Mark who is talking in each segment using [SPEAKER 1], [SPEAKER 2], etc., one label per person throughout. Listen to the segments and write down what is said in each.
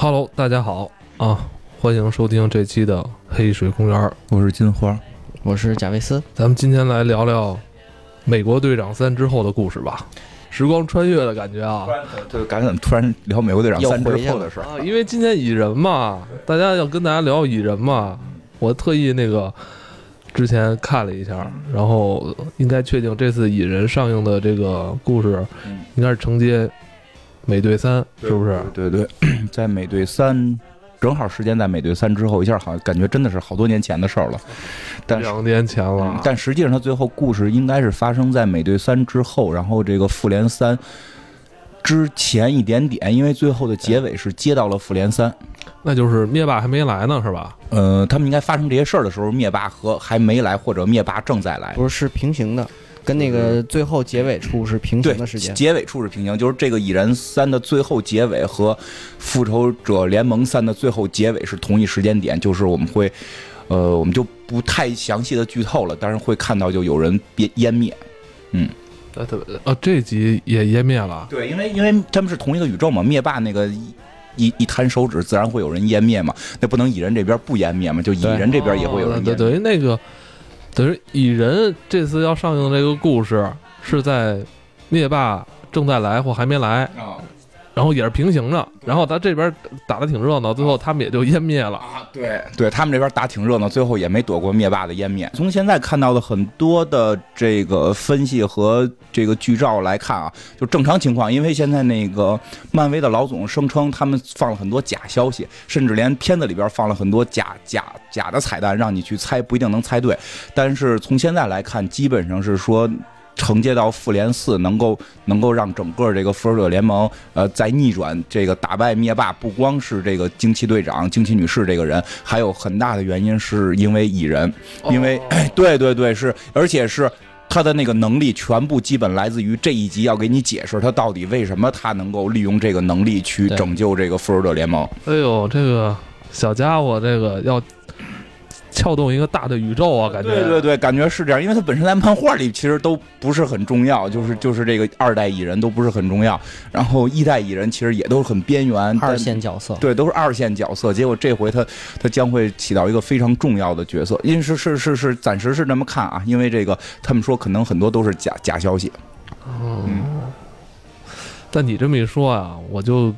[SPEAKER 1] Hello，大家好啊，欢迎收听这期的《黑水公园》，
[SPEAKER 2] 我是金花，
[SPEAKER 3] 我是贾维斯。
[SPEAKER 1] 咱们今天来聊聊《美国队长三》之后的故事吧。时光穿越的感觉啊！
[SPEAKER 2] 就感觉怎么突然聊《美国队长三》之后的事儿
[SPEAKER 1] 啊？因为今天蚁人嘛，大家要跟大家聊蚁人嘛，我特意那个之前看了一下，然后应该确定这次蚁人上映的这个故事，应该是承接《美队三》，是不是？
[SPEAKER 2] 对对，在《美队三》正好时间在《美队三》之后，一下好像感觉真的是好多年前的事儿了。
[SPEAKER 1] 但两年前了，
[SPEAKER 2] 但实际上他最后故事应该是发生在美队三之后，然后这个复联三之前一点点，因为最后的结尾是接到了复联三，
[SPEAKER 1] 那就是灭霸还没来呢，是吧？
[SPEAKER 2] 呃，他们应该发生这些事儿的时候，灭霸和还没来，或者灭霸正在来，
[SPEAKER 3] 不是是平行的，跟那个最后结尾处是平行的时间，
[SPEAKER 2] 结尾处是平行，就是这个蚁人三的最后结尾和复仇者联盟三的最后结尾是同一时间点，就是我们会。呃，我们就不太详细的剧透了，但是会看到就有人变湮灭，嗯，
[SPEAKER 1] 呃，呃，这集也湮灭了，
[SPEAKER 2] 对，因为因为他们是同一个宇宙嘛，灭霸那个一一摊手指，自然会有人湮灭嘛，那不能蚁人这边不湮灭嘛，就蚁人这边也会有人湮灭，
[SPEAKER 1] 等于那个等于蚁人这次要上映的这个故事是在灭霸正在来或还没来。然后也是平行的，然后他这边打的挺热闹，最后他们也就湮灭了啊。
[SPEAKER 2] 对，对他们这边打挺热闹，最后也没躲过灭霸的湮灭。从现在看到的很多的这个分析和这个剧照来看啊，就正常情况，因为现在那个漫威的老总声称他们放了很多假消息，甚至连片子里边放了很多假假假的彩蛋，让你去猜，不一定能猜对。但是从现在来看，基本上是说。承接到复联四，能够能够让整个这个复仇者联盟，呃，再逆转这个打败灭霸，不光是这个惊奇队长、惊奇女士这个人，还有很大的原因是因为蚁人，因为 对对对是，而且是他的那个能力全部基本来自于这一集要给你解释他到底为什么他能够利用这个能力去拯救这个复仇者联盟。
[SPEAKER 1] 哎呦，这个小家伙，这个要。撬动一个大的宇宙啊，感觉
[SPEAKER 2] 对对对，感觉是这样，因为他本身在漫画里其实都不是很重要，就是就是这个二代蚁人都不是很重要，然后一代蚁人其实也都是很边缘
[SPEAKER 3] 二线角色，
[SPEAKER 2] 对，都是二线角色。结果这回他他将会起到一个非常重要的角色，因为是是是是暂时是这么看啊，因为这个他们说可能很多都是假假消息。
[SPEAKER 1] 哦，但你这么一说啊，我就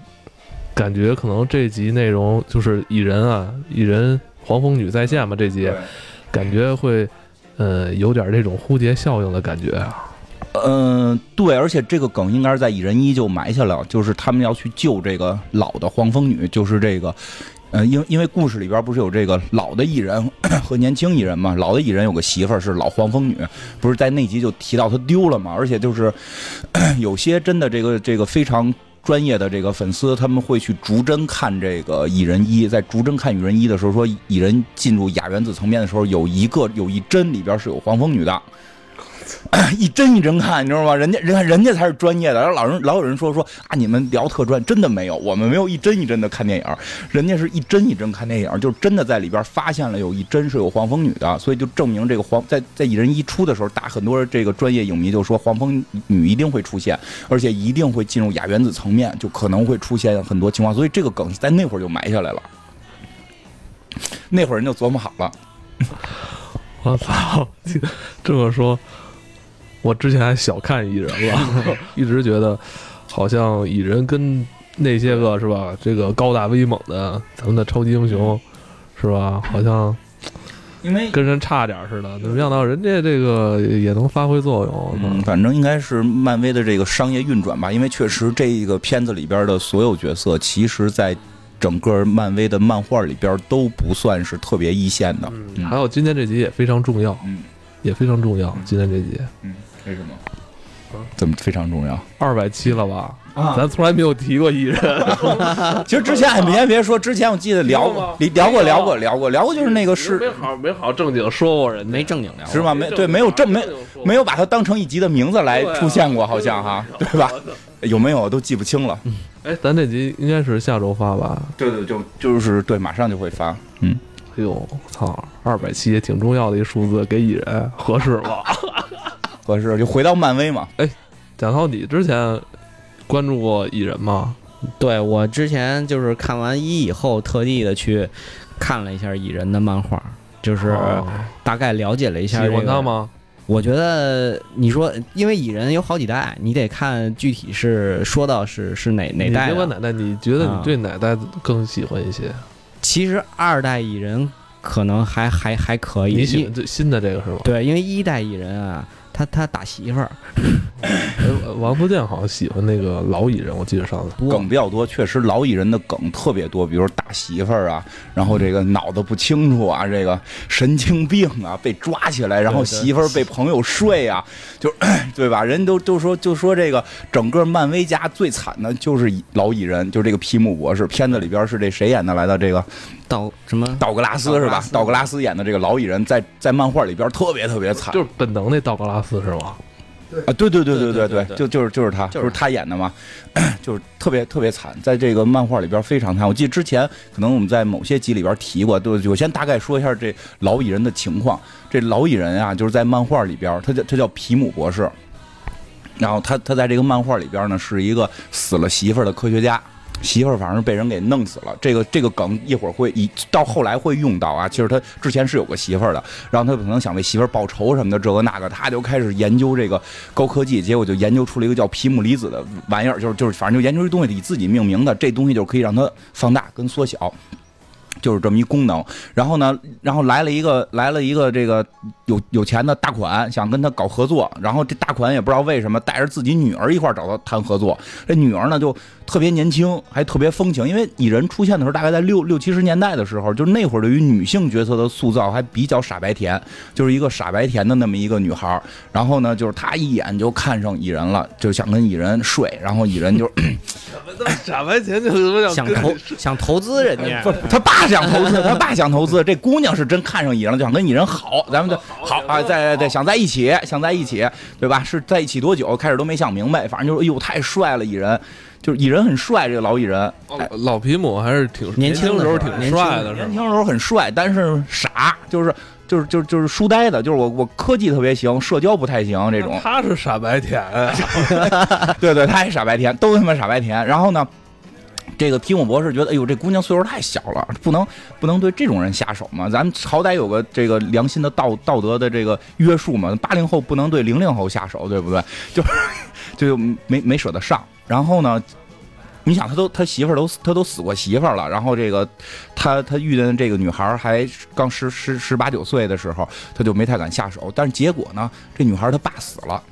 [SPEAKER 1] 感觉可能这集内容就是蚁人啊，蚁人。黄蜂女在线嘛？这集感觉会，呃，有点这种蝴蝶效应的感觉啊。
[SPEAKER 2] 嗯，对，而且这个梗应该是在蚁人一就埋下了，就是他们要去救这个老的黄蜂女，就是这个，呃，因因为故事里边不是有这个老的蚁人和年轻蚁人嘛？老的蚁人有个媳妇儿是老黄蜂女，不是在那集就提到她丢了嘛？而且就是 有些真的这个这个非常。专业的这个粉丝，他们会去逐帧看这个蚁人一，在逐帧看蚁人一的时候，说蚁人进入亚原子层面的时候，有一个有一帧里边是有黄蜂女的。一帧一帧看，你知道吗？人家人家人家才是专业的。然后老人老有人说说啊，你们聊特专，真的没有，我们没有一帧一帧的看电影，人家是一帧一帧看电影，就真的在里边发现了有一帧是有黄蜂女的，所以就证明这个黄在在蚁人一出的时候，大很多这个专业影迷就说黄蜂女一定会出现，而且一定会进入亚原子层面，就可能会出现很多情况，所以这个梗在那会儿就埋下来了。那会儿人就琢磨好了。
[SPEAKER 1] 我操，这么说。我之前还小看蚁人了，一直觉得好像蚁人跟那些个是吧，这个高大威猛的咱们的超级英雄是吧，好像
[SPEAKER 2] 因为
[SPEAKER 1] 跟人差点似的。没想到人家这个也能发挥作用。
[SPEAKER 2] 嗯，反正应该是漫威的这个商业运转吧，因为确实这个片子里边的所有角色，其实在整个漫威的漫画里边都不算是特别一线的。
[SPEAKER 1] 嗯，还有今天这集也非常重要，
[SPEAKER 2] 嗯，
[SPEAKER 1] 也非常重要。今天这集，
[SPEAKER 2] 嗯。为什么？怎么非常重要？
[SPEAKER 1] 二百七了吧？啊，咱从来没有提过艺人。
[SPEAKER 2] 其实之前也别别说，之前我记得聊过，聊过，聊过，聊过，聊过，就是那个是
[SPEAKER 1] 没好没好正经说过人，
[SPEAKER 3] 没正经聊
[SPEAKER 2] 是吗？没对，没有正没没有把它当成一集的名字来出现过，好像哈，对吧？有没有都记不清了。
[SPEAKER 1] 哎，咱这集应该是下周发吧？
[SPEAKER 2] 对对，就就是对，马上就会发。嗯，
[SPEAKER 1] 哎呦，我操，二百七也挺重要的一数字，给蚁人合适吗？
[SPEAKER 2] 合适就回到漫威嘛。
[SPEAKER 1] 哎，讲到，你之前关注过蚁人吗？
[SPEAKER 3] 对我之前就是看完一以后，特地的去看了一下蚁人的漫画，就是
[SPEAKER 1] 哦
[SPEAKER 3] 大概了解了一下、这个。
[SPEAKER 1] 欢他？吗？
[SPEAKER 3] 我觉得你说，因为蚁人有好几代，你得看具体是说到是是哪哪代的。
[SPEAKER 1] 别管哪代，你觉得你
[SPEAKER 3] 啊
[SPEAKER 1] 对哪代更喜欢一些？
[SPEAKER 3] 其实二代蚁人可能还还还可以，
[SPEAKER 1] 你喜欢最新的这个是吗？
[SPEAKER 3] 对，因为一代蚁人啊，他他打媳妇儿，
[SPEAKER 1] 哎 王福建好像喜欢那个老蚁人，我记得上次。
[SPEAKER 2] 梗比较多，确实老蚁人的梗特别多，比如打媳妇儿啊，然后这个脑子不清楚啊，这个神经病啊，被抓起来，然后媳妇儿被朋友睡啊，就 对吧？人都都说就说这个整个漫威家最惨的就是老蚁人，就这个皮姆博士。片子里边是这谁演的来的？这个
[SPEAKER 3] 道什么
[SPEAKER 2] 道格拉斯是吧？道格拉斯演的这个老蚁人在在漫画里边特别特别惨，
[SPEAKER 1] 就是本能那道格拉斯是吗？
[SPEAKER 2] 啊，对对对对对
[SPEAKER 3] 对，
[SPEAKER 2] 就就是就是他，
[SPEAKER 3] 就
[SPEAKER 2] 是他演的嘛，就是特别特别惨，在这个漫画里边非常惨。我记得之前可能我们在某些集里边提过，就我先大概说一下这老蚁人的情况。这老蚁人啊，就是在漫画里边，他叫他叫皮姆博士，然后他他在这个漫画里边呢是一个死了媳妇儿的科学家，媳妇儿反正被人给弄死了，这个这个梗一会儿会一到后来会用到啊。其实他之前是有个媳妇儿的，然后他可能想为媳妇儿报仇什么的，这个那个，他就开始研究这个高科技，结果就研究出了一个叫皮姆离子的玩意儿，就是就是反正就研究这东西以自己命名的，这东西就可以让它放大跟缩小。就是这么一功能，然后呢，然后来了一个来了一个这个有有钱的大款，想跟他搞合作，然后这大款也不知道为什么带着自己女儿一块儿找他谈合作，这女儿呢就特别年轻，还特别风情，因为蚁人出现的时候大概在六六七十年代的时候，就那会儿对于女性角色的塑造还比较傻白甜，就是一个傻白甜的那么一个女孩，然后呢，就是她一眼就看上蚁人了，就想跟蚁人睡，然后蚁人就
[SPEAKER 1] 傻白甜？就他妈
[SPEAKER 3] 想投想投资人家。
[SPEAKER 2] 不，，他爸想投资，他爸想投资，这姑娘是真看上蚁人了，就想跟蚁人好，咱们就好啊，在在想在一起，想在一起，对吧？是在一起多久？开始都没想明白，反正就是，哎呦，太帅了，蚁人，就是蚁人很帅，这个老蚁人，哎
[SPEAKER 1] 老皮姆还是挺
[SPEAKER 3] 年轻的
[SPEAKER 1] 时候挺
[SPEAKER 3] 帅的年轻
[SPEAKER 1] 帅的，
[SPEAKER 2] 时候很帅，但是傻，就是就是就是就是书呆子，就是我我科技特别行，社交不太行这种，
[SPEAKER 1] 他是傻白甜啊，
[SPEAKER 2] 对对，他也傻白甜，都他妈傻白甜。然后呢，这个皮姆博士觉得，哎呦，这姑娘岁数太小了，不能不能对这种人下手嘛。咱们好歹有个这个良心的道道德的这个约束嘛。八零后不能对零零后下手，对不对？就就没没舍得上。然后呢？你想，他都他媳妇儿都他都死过媳妇儿了，然后这个他他遇见这个女孩还刚十十十八九岁的时候，他就没太敢下手。但是结果呢，这女孩她爸死了，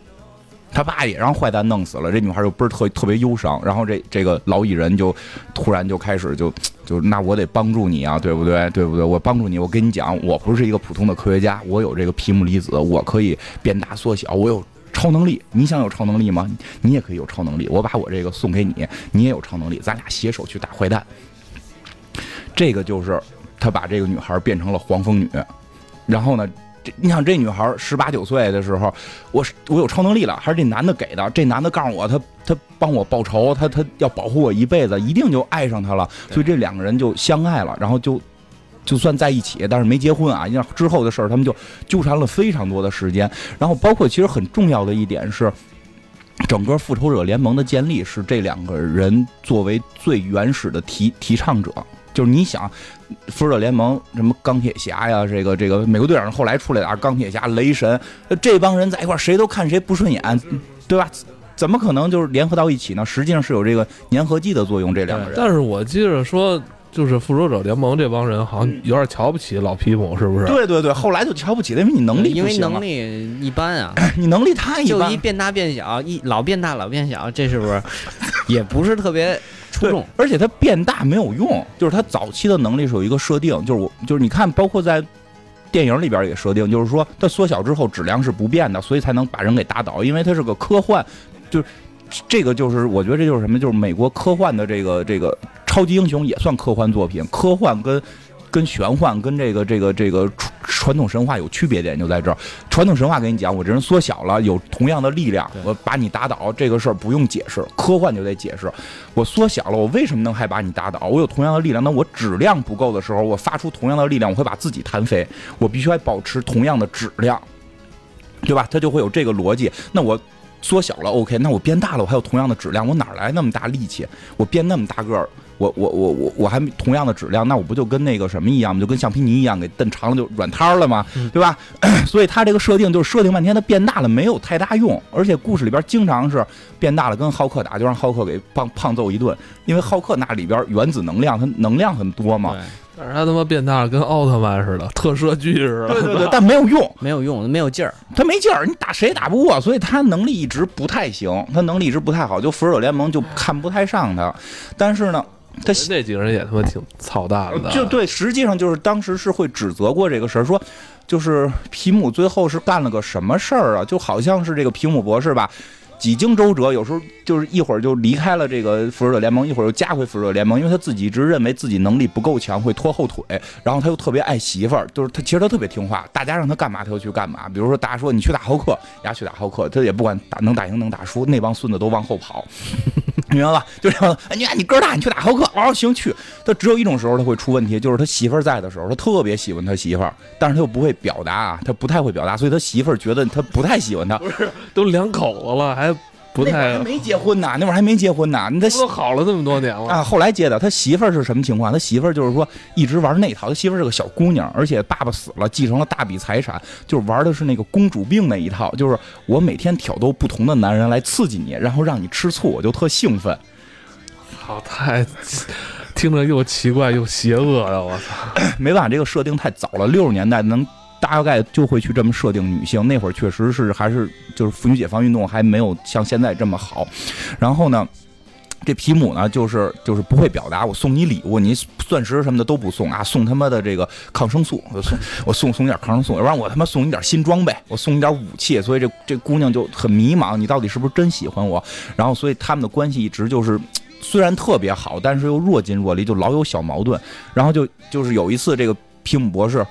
[SPEAKER 2] 他爸也让坏蛋弄死了，这女孩就不是特特别忧伤，然后这这个老蚁人就突然就开始就就那我得帮助你啊，对不对？对不对？我帮助你，我跟你讲，我不是一个普通的科学家，我有这个皮姆离子，我可以变大缩小，我有。超能力，你想有超能力吗？你也可以有超能力。我把我这个送给你，你也有超能力，咱俩携手去打坏蛋。这个就是他把这个女孩变成了黄蜂女，然后呢，这你想这女孩十八九岁的时候，我是我有超能力了，还是这男的给的？这男的告诉我，他他帮我报仇，他他要保护我一辈子，一定就爱上他了，所以这两个人就相爱了，然后就。就算在一起，但是没结婚啊。因为之后的事儿，他们就纠缠了非常多的时间。然后，包括其实很重要的一点是，整个复仇者联盟的建立是这两个人作为最原始的提提倡者。就是你想，复仇者联盟什么钢铁侠呀，这个这个美国队长后来出来的啊，钢铁侠、雷神，这帮人在一块儿，谁都看谁不顺眼，对吧？怎么可能就是联合到一起呢？实际上是有这个粘合剂的作用。这两个人，
[SPEAKER 1] 但是我记着说，就是复仇者联盟这帮人好像有点瞧不起老皮姆，是不是？
[SPEAKER 2] 对对对，后来就瞧不起他，因为你能力
[SPEAKER 3] 因为
[SPEAKER 2] 不行啊
[SPEAKER 3] 能力一般啊，
[SPEAKER 2] 你能力太一般
[SPEAKER 3] 就一。变大变小，一老变大老变小，这是不是 也不是特别
[SPEAKER 2] 对？，而且它变大没有用，就是它早期的能力是有一个设定，就是我就是你看，包括在电影里边也设定，就是说它缩小之后质量是不变的，所以才能把人给打倒，因为它是个科幻，就是这个就是我觉得这就是什么，就是美国科幻的这个这个超级英雄也算科幻作品，科幻跟。跟玄幻跟这个这个这个传传统神话有区别点就在这儿。传统神话给你讲，我这人缩小了，有同样的力量，我把你打倒，这个事儿不用解释。科幻就得解释，我缩小了，我为什么能还把你打倒？我有同样的力量，那我质量不够的时候，我发出同样的力量，我会把自己弹飞。我必须还保持同样的质量，对吧？它就会有这个逻辑。那我缩小了，OK，那我变大了，我还有同样的质量，我哪来那么大力气？我变那么大个儿，我我我我我还同样的质量，那我不就跟那个什么一样吗，就跟橡皮泥一样，给蹬长了就软摊儿了吗？对吧？所以他这个设定就是设定半天，他变大了没有太大用，而且故事里边经常是变大了跟浩克打，就让浩克给胖胖揍一顿，因为浩克那里边原子能量，它能量很多嘛。
[SPEAKER 1] 但是他他妈变大了，跟奥特曼似的，特摄剧似的。
[SPEAKER 2] 对对对，但没有用，
[SPEAKER 3] 没有用，没有劲儿。
[SPEAKER 2] 他没劲儿，你打谁也打不过，所以他能力一直不太行，他能力一直不太好，就复仇者联盟就看不太上他。但是呢，他
[SPEAKER 1] 那几个人也他妈挺操蛋的。
[SPEAKER 2] 就对，实际上就是当时是会指责过这个事儿，说就是皮姆最后是干了个什么事儿啊？就好像是这个皮姆博士吧。几经周折，有时候就是一会儿就离开了这个复仇者联盟，一会儿又加回复仇者联盟，因为他自己一直认为自己能力不够强，会拖后腿。然后他又特别爱媳妇儿，就是他其实他特别听话，大家让他干嘛他就去干嘛。比如说大家说你去打浩克，丫去打浩克，他也不管打能打赢能打输，那帮孙子都往后跑，明白吧？就这样，你你个儿大，你去打浩克，哦行去。他只有一种时候他会出问题，就是他媳妇儿在的时候，他特别喜欢他媳妇儿，但是他又不会表达啊，他不太会表达，所以他媳妇儿觉得他不太喜欢他。
[SPEAKER 1] 不是都两口子了，还不太
[SPEAKER 2] 那会儿还没结婚呢，那会儿还没结婚呢，你他
[SPEAKER 1] 都好了这么多年了。
[SPEAKER 2] 啊，后来接的，他媳妇儿是什么情况？他媳妇儿就是说一直玩那套，他媳妇儿是个小姑娘，而且爸爸死了，继承了大笔财产，就是玩的是那个公主病那一套，就是我每天挑逗不同的男人来刺激你，然后让你吃醋，我就特兴奋。
[SPEAKER 1] 好，太听着又奇怪又邪恶呀！我操，
[SPEAKER 2] 没办法，这个设定太早了，六十年代能大概就会去这么设定女性，那会儿确实是还是就是妇女解放运动还没有像现在这么好。然后呢，这皮姆呢就是就是不会表达，我送你礼物，你钻石什么的都不送啊，送他妈的这个抗生素，我送我送送点抗生素，要不然我他妈送你点新装备，我送你点武器，所以这这姑娘就很迷茫，你到底是不是真喜欢我？然后所以他们的关系一直就是。虽然特别好，但是又若即若离，就老有小矛盾。然后就就是有一次，这个皮姆博士，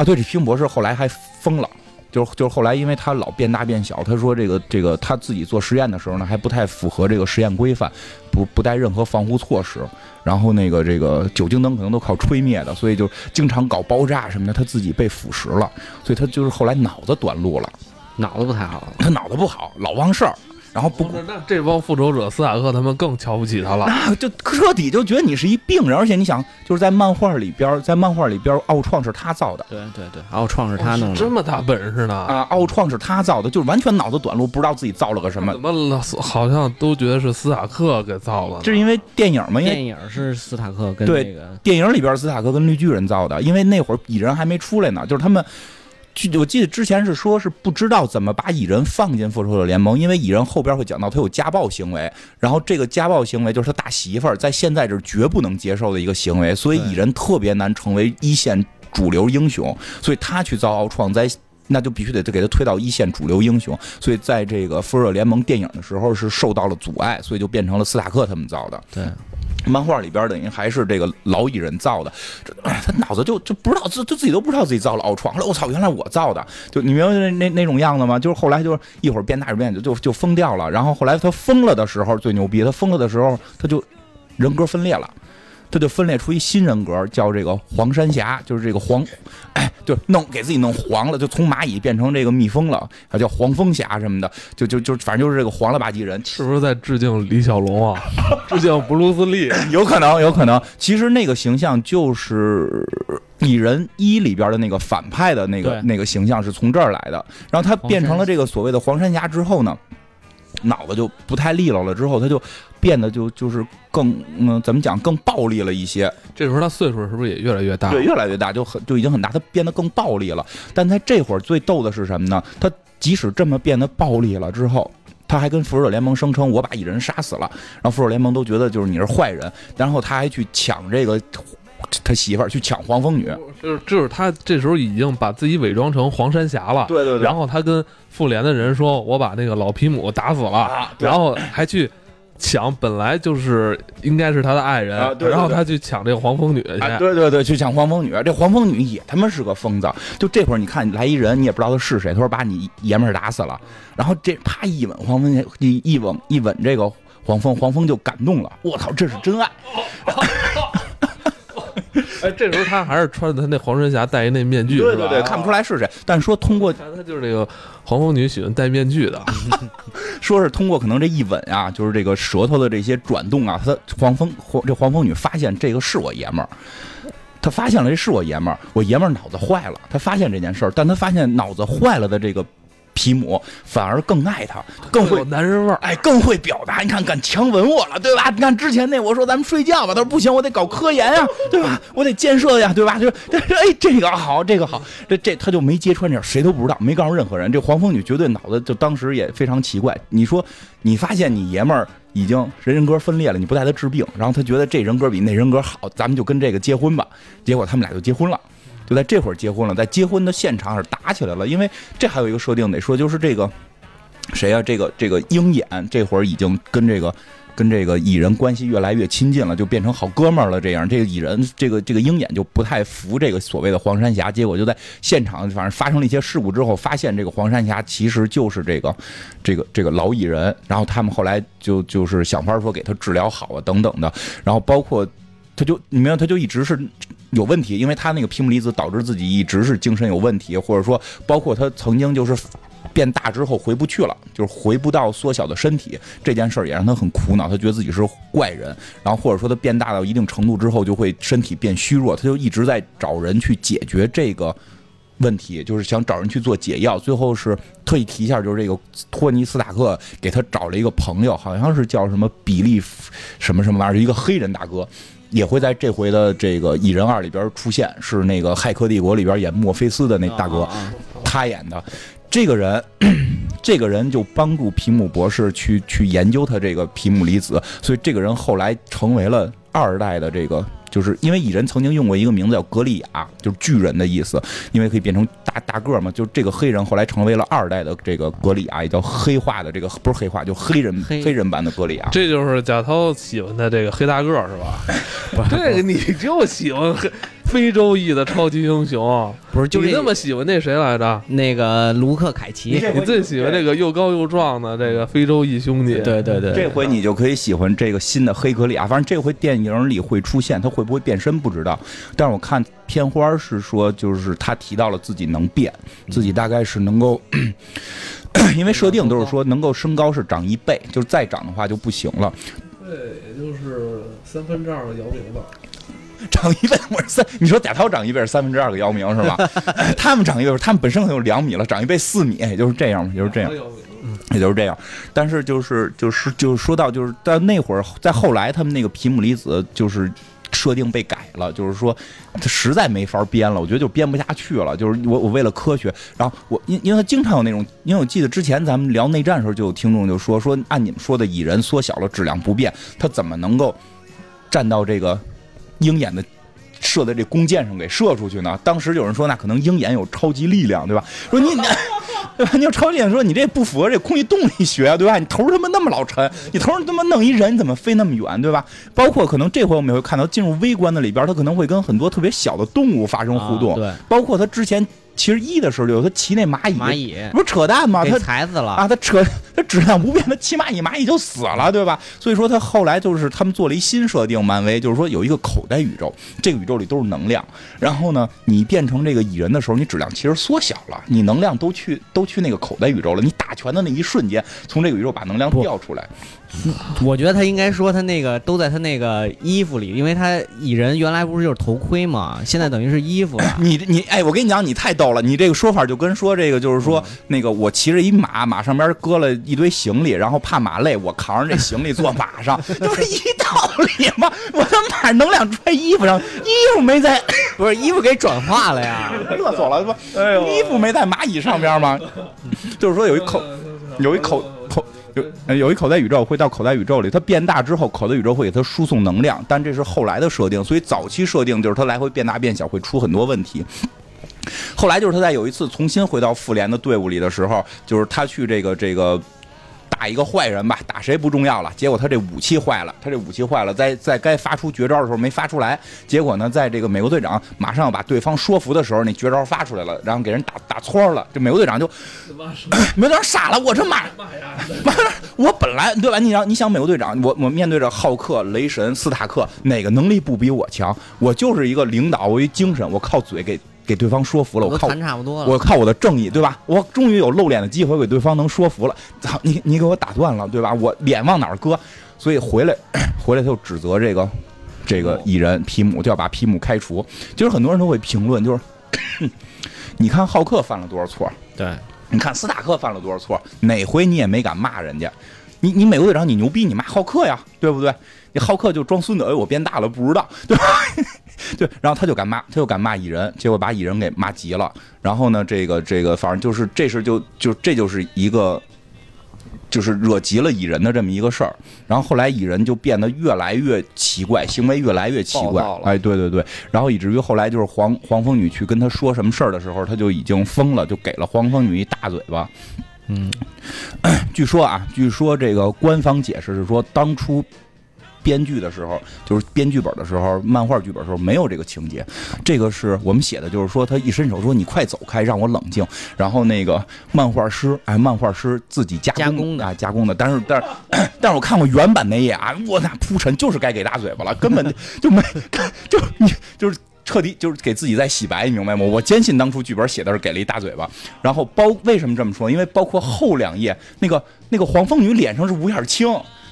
[SPEAKER 2] 啊，对，这皮姆博士后来还疯了，就是就是后来因为他老变大变小，他说这个这个他自己做实验的时候呢，还不太符合这个实验规范，不不带任何防护措施，然后那个这个酒精灯可能都靠吹灭的，所以就经常搞爆炸什么的，他自己被腐蚀了，所以他就是后来脑子短路了，
[SPEAKER 3] 脑子不太好，
[SPEAKER 2] 他脑子不好，老忘事儿。然后不
[SPEAKER 1] 这帮复仇者斯塔克他们更瞧不起他了。
[SPEAKER 2] 那，就彻底就觉得你是一病人，而且你想，就是在漫画里边，在漫画里边，奥创是他造的
[SPEAKER 3] 对对对，奥创是他弄的，
[SPEAKER 1] 这么大本事呢？
[SPEAKER 2] 啊，奥创是他造的，就是完全脑子短路，不知道自己造了个什么
[SPEAKER 1] 怎。么老好像都觉得是斯塔克给造了？
[SPEAKER 2] 这是因为电影嘛，因为
[SPEAKER 3] 电影是斯塔克跟
[SPEAKER 2] 对
[SPEAKER 3] 那个
[SPEAKER 2] 电影里边斯塔克跟绿巨人造的，因为那会儿蚁人还没出来呢，就是他们。据我记得之前是说，是不知道怎么把蚁人放进复仇者联盟，因为蚁人后边会讲到他有家暴行为，然后这个家暴行为就是他大媳妇儿，在现在这是绝不能接受的一个行为，所以蚁人特别难成为一线主流英雄，所以他去造奥创，在那就必须得给他推到一线主流英雄，所以在这个复仇者联盟电影的时候是受到了阻碍，所以就变成了斯塔克他们造的。
[SPEAKER 3] 对
[SPEAKER 2] 漫画里边等于还是这个老蚁人造的，这他脑子就就不知道自就自己都不知道自己造了奥创，后来我操，原来我造的，就你明白那那那种样子吗？就是后来就是一会儿变大一会儿变小，就就疯掉了。然后后来他疯了的时候最牛逼，他疯了的时候他就人格分裂了。他就分裂出一新人格，叫这个黄山侠，就是这个黄，哎，就弄给自己弄黄了，就从蚂蚁变成这个蜜蜂了，还叫黄蜂侠什么的，就就就反正就是这个黄了吧唧人，
[SPEAKER 1] 是不是在致敬李小龙啊？致敬布鲁斯利？
[SPEAKER 2] 有可能，有可能。其实那个形象就是《蚁人一》里边的那个反派的那个那个形象是从这儿来的。然后他变成了这个所谓的黄山侠之后呢，脑子就不太利落了，之后他就变得就就是更嗯怎么讲更暴力了一些，
[SPEAKER 1] 这时候他岁数是不是也越来越大？
[SPEAKER 2] 对，越来越大，就很就已经很大，他变得更暴力了。但在这会儿最逗的是什么呢？他即使这么变得暴力了之后。他还跟复仇者联盟声称我把蚁人杀死了，然后复仇者联盟都觉得就是你是坏人，然后他还去抢这个他媳妇儿，去抢黄蜂女。
[SPEAKER 1] 就是就是他这时候已经把自己伪装成黄山侠了。
[SPEAKER 2] 对对对
[SPEAKER 1] 然后他跟妇联的人说：“我把那个老皮姆打死了。
[SPEAKER 2] 啊
[SPEAKER 1] 然后还去抢本来就是应该是他的爱人，
[SPEAKER 2] 啊对对对
[SPEAKER 1] 然后他去抢这个黄蜂女去。
[SPEAKER 2] 啊，对对对，去抢黄蜂女，这黄蜂女也他妈是个疯子。就这会儿，你看来一人，你也不知道他是谁，他说把你爷们儿打死了，然后这啪一吻黄蜂，一一吻一吻这个黄蜂，黄蜂就感动了，我操，这是真爱。
[SPEAKER 1] 哎，这时候他还是穿着他那黄山侠戴一那面具，是吧？
[SPEAKER 2] 对对对，看不出来是谁。但说通过
[SPEAKER 1] 他就是那个黄蜂女喜欢戴面具的，
[SPEAKER 2] 说是通过可能这一吻啊，就是这个舌头的这些转动啊，他黄蜂黄这黄蜂女发现这个是我爷们儿，他发现了这是我爷们儿，我爷们儿脑子坏了，他发现这件事儿，但他发现脑子坏了的这个皮姆反而更爱他，更会
[SPEAKER 1] 有男人味儿。
[SPEAKER 2] 哎，更会表达。你看，敢强吻我了，对吧？你看之前那我说咱们睡觉吧，他说不行，我得搞科研呀，对吧？我得建设呀，对吧？就哎，这个好，这个好，这这他就没揭穿这，谁都不知道，没告诉任何人。这黄蜂女绝对脑子就当时也非常奇怪。你说，你发现你爷们儿已经人人格分裂了，你不带他治病，然后他觉得这人格比那人格好，咱们就跟这个结婚吧。结果他们俩就结婚了。就在这会儿结婚了，在结婚的现场是打起来了，因为这还有一个设定得说，就是这个谁啊、这个这个鹰眼这会儿已经跟这个跟这个蚁人关系越来越亲近了，就变成好哥们儿了。这样，这个蚁人这个这个鹰眼就不太服这个所谓的黄山侠，结果就在现场反正发生了一些事故之后，发现这个黄山侠其实就是这个这个这个老蚁人，然后他们后来就就是想法说给他治疗好啊等等的，然后包括。他就你明白，他就一直是有问题，因为他那个皮姆离子导致自己一直是精神有问题，或者说包括他曾经就是变大之后回不去了，就是回不到缩小的身体，这件事儿也让他很苦恼，他觉得自己是怪人，然后或者说他变大到一定程度之后就会身体变虚弱，他就一直在找人去解决这个。问题就是想找人去做解药，最后是特意提一下，就是这个托尼斯塔克给他找了一个朋友，好像是叫什么比利什么什么玩意儿，一个黑人大哥，也会在这回的这个《蚁人二》里边出现，是那个《骇客帝国》里边演墨菲斯的那大哥，他演的。这个人，这个人就帮助皮姆博士去去研究他这个皮姆离子，所以这个人后来成为了二代的这个，就是因为蚁人曾经用过一个名字叫格利亚，就是巨人的意思，因为可以变成大大个儿嘛。就这个黑人后来成为了二代的这个格利亚，也叫黑化的这个不是黑化，就黑人
[SPEAKER 3] 黑
[SPEAKER 2] 黑人版的格利亚。
[SPEAKER 1] 这就是贾涛喜欢的这个黑大个儿是吧？这个你就喜欢黑非洲裔的超级英雄，
[SPEAKER 3] 不是就
[SPEAKER 1] 你那么喜欢那谁来着？
[SPEAKER 3] 那个卢克凯奇，
[SPEAKER 1] 你最喜欢这个又高又壮的这个非洲裔兄弟？
[SPEAKER 3] 对对对，
[SPEAKER 2] 这回你就可以喜欢这个新的黑格利啊，反正这回电影里会出现，他会不会变身不知道。但是我看片花是说，就是他提到了自己能变，自己大概是能够，因为设定都是说能够身高是长一倍，就是再长的话就不行了。
[SPEAKER 1] 对，也就是三分之二的姚明吧。
[SPEAKER 2] 长一倍，我是三，你说贾涛长一倍是三分之二个姚明是吧？他们长一倍，他们本身可能有两米了，长一倍四米，也就是这样，也就是这样。
[SPEAKER 1] 姚明
[SPEAKER 2] 也就是这样，但是就是就是就是说到就是在那会儿，在后来他们那个皮姆离子就是设定被改了，就是说他实在没法编了，我觉得就编不下去了。就是我我为了科学，然后我因因为他经常有那种，因为我记得之前咱们聊内战的时候就有听众就说说按你们说的蚁人缩小了质量不变，他怎么能够站到这个鹰眼的？射在这弓箭上给射出去呢？当时有人说，那可能鹰眼有超级力量，对吧？说你，对吧？你有超级力量，说你这不符合这空气动力学，对吧？你头他妈那么老沉，你头上他妈弄一人，你怎么飞那么远，对吧？包括可能这回我们也会看到，进入微观的里边，它可能会跟很多特别小的动物发生互动，
[SPEAKER 3] 啊对，
[SPEAKER 2] 包括它之前其实一的时候就有他骑那蚂蚁，
[SPEAKER 3] 蚂蚁
[SPEAKER 2] 不是扯淡吗？他
[SPEAKER 3] 踩死了
[SPEAKER 2] 啊，他扯 他质量不变，他骑蚂蚁，蚂蚁就死了，对吧？所以说他后来就是他们做了一新设定，漫威就是说有一个口袋宇宙，这个宇宙里都是能量，然后呢，你变成这个蚁人的时候，你质量其实缩小了，你能量都去都去那个口袋宇宙了，你打拳的那一瞬间，从这个宇宙把能量调出来，
[SPEAKER 3] 我觉得他应该说他那个都在他那个衣服里，因为他蚁人原来不是就是头盔嘛，现在等于是衣服 了。
[SPEAKER 2] 你你哎，我跟你讲，你太逗了，你这个说法就跟说这个就是说，那个我骑着一马，马上边搁了一堆行李，然后怕马累，我扛着这行李坐马上，这不是一道理嘛？我的马能量揣衣服上，衣服没在，
[SPEAKER 3] 不是衣服给转化了呀？
[SPEAKER 2] 乐死我了，不，
[SPEAKER 1] 哎
[SPEAKER 2] 衣服没在蚂蚁上边吗？就是说有一口有一口口。有有一口袋宇宙会到口袋宇宙里，它变大之后，口袋宇宙会给它输送能量，但这是后来的设定，所以早期设定就是它来回变大变小会出很多问题。后来就是他在有一次重新回到复联的队伍里的时候，就是他去这个这个打一个坏人吧，打谁不重要了。结果他这武器坏了，他这武器坏了，在在该发出绝招的时候没发出来。结果呢，在这个美国队长马上要把对方说服的时候，那绝招发出来了，然后给人打打错了。这美国队长就美国队长傻了，我这妈完了，我本来对吧？你让你想美国队长，我我面对着浩克、雷神、斯塔克，哪个能力不比我强？我就是一个领导，我一精神，我靠嘴给给对方说服了，我靠
[SPEAKER 3] 差不多了。
[SPEAKER 2] 我靠我的正义，对吧？我终于有露脸的机会，给对方能说服了。操你，你给我打断了，对吧？我脸往哪儿搁？所以回来，回来他就指责这个这个蚁人皮姆，就要把皮姆开除。其实很多人都会评论，就是 你看浩克犯了多少错，
[SPEAKER 3] 对，
[SPEAKER 2] 你看斯塔克犯了多少错，哪回你也没敢骂人家。你你美国队长你牛逼，你骂浩克呀，对不对？你浩克就装孙子，哎，我变大了不知道，对吧？对，然后他就敢骂，他就敢骂蚁人，结果把蚁人给骂急了。然后呢，这个这个，反正就是这事就就这就是一个，就是惹急了蚁人的这么一个事儿。然后后来蚁人就变得越来越奇怪，行为越来越奇怪哎，对对对，然后以至于后来就是黄黄蜂女去跟他说什么事儿的时候，他就已经疯了，就给了黄蜂女一大嘴巴。
[SPEAKER 3] 嗯，
[SPEAKER 2] 据说啊，据说这个官方解释是说，当初编剧的时候，就是编剧本的时候，漫画剧本的时候没有这个情节。这个是我们写的，就是说他一伸手说你快走开，让我冷静。然后那个漫画师，哎，漫画师自己加工
[SPEAKER 3] 加工的
[SPEAKER 2] 啊，加工的。但是但是但是我看过原版那页啊，我那铺陈就是该给大嘴巴了，根本就没就你就是。彻底就是给自己在洗白，你明白吗？我坚信当初剧本写的是给了一大嘴巴，然后包为什么这么说？因为包括后两页那个那个黄蜂女脸上是五眼青，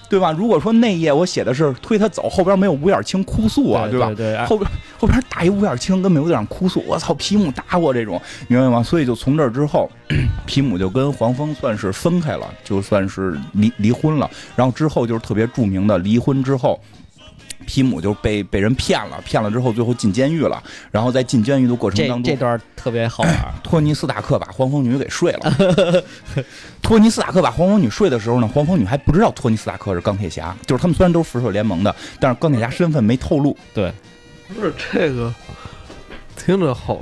[SPEAKER 2] 对吧？如果说那页我写的是推他走，后边没有五眼青哭诉啊，吧？
[SPEAKER 3] 对对，哎
[SPEAKER 2] 后边后边打一五眼青跟美国队长哭诉，我操，皮姆打我这种，明白吗？所以就从这之后，皮姆就跟黄蜂算是分开了，就算是离离婚了。然后之后就是特别著名的离婚之后。皮姆就被被人骗了，骗了之后最后进监狱了。然后在进监狱的过程当中，
[SPEAKER 3] 这段特别好玩。
[SPEAKER 2] 托尼斯塔克把黄蜂女给睡了。托尼斯塔克把黄蜂女睡的时候呢，黄蜂女还不知道托尼斯塔克是钢铁侠，就是他们虽然都是复仇者联盟的，但是钢铁侠身份没透露。
[SPEAKER 3] 对，
[SPEAKER 1] 不是这个，听着好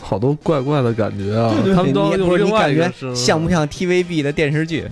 [SPEAKER 1] 好多怪怪的感觉啊！他们都
[SPEAKER 3] 是
[SPEAKER 1] 用另
[SPEAKER 3] 你感觉
[SPEAKER 1] 外一个身份，
[SPEAKER 3] 像不像 TVB 的电视剧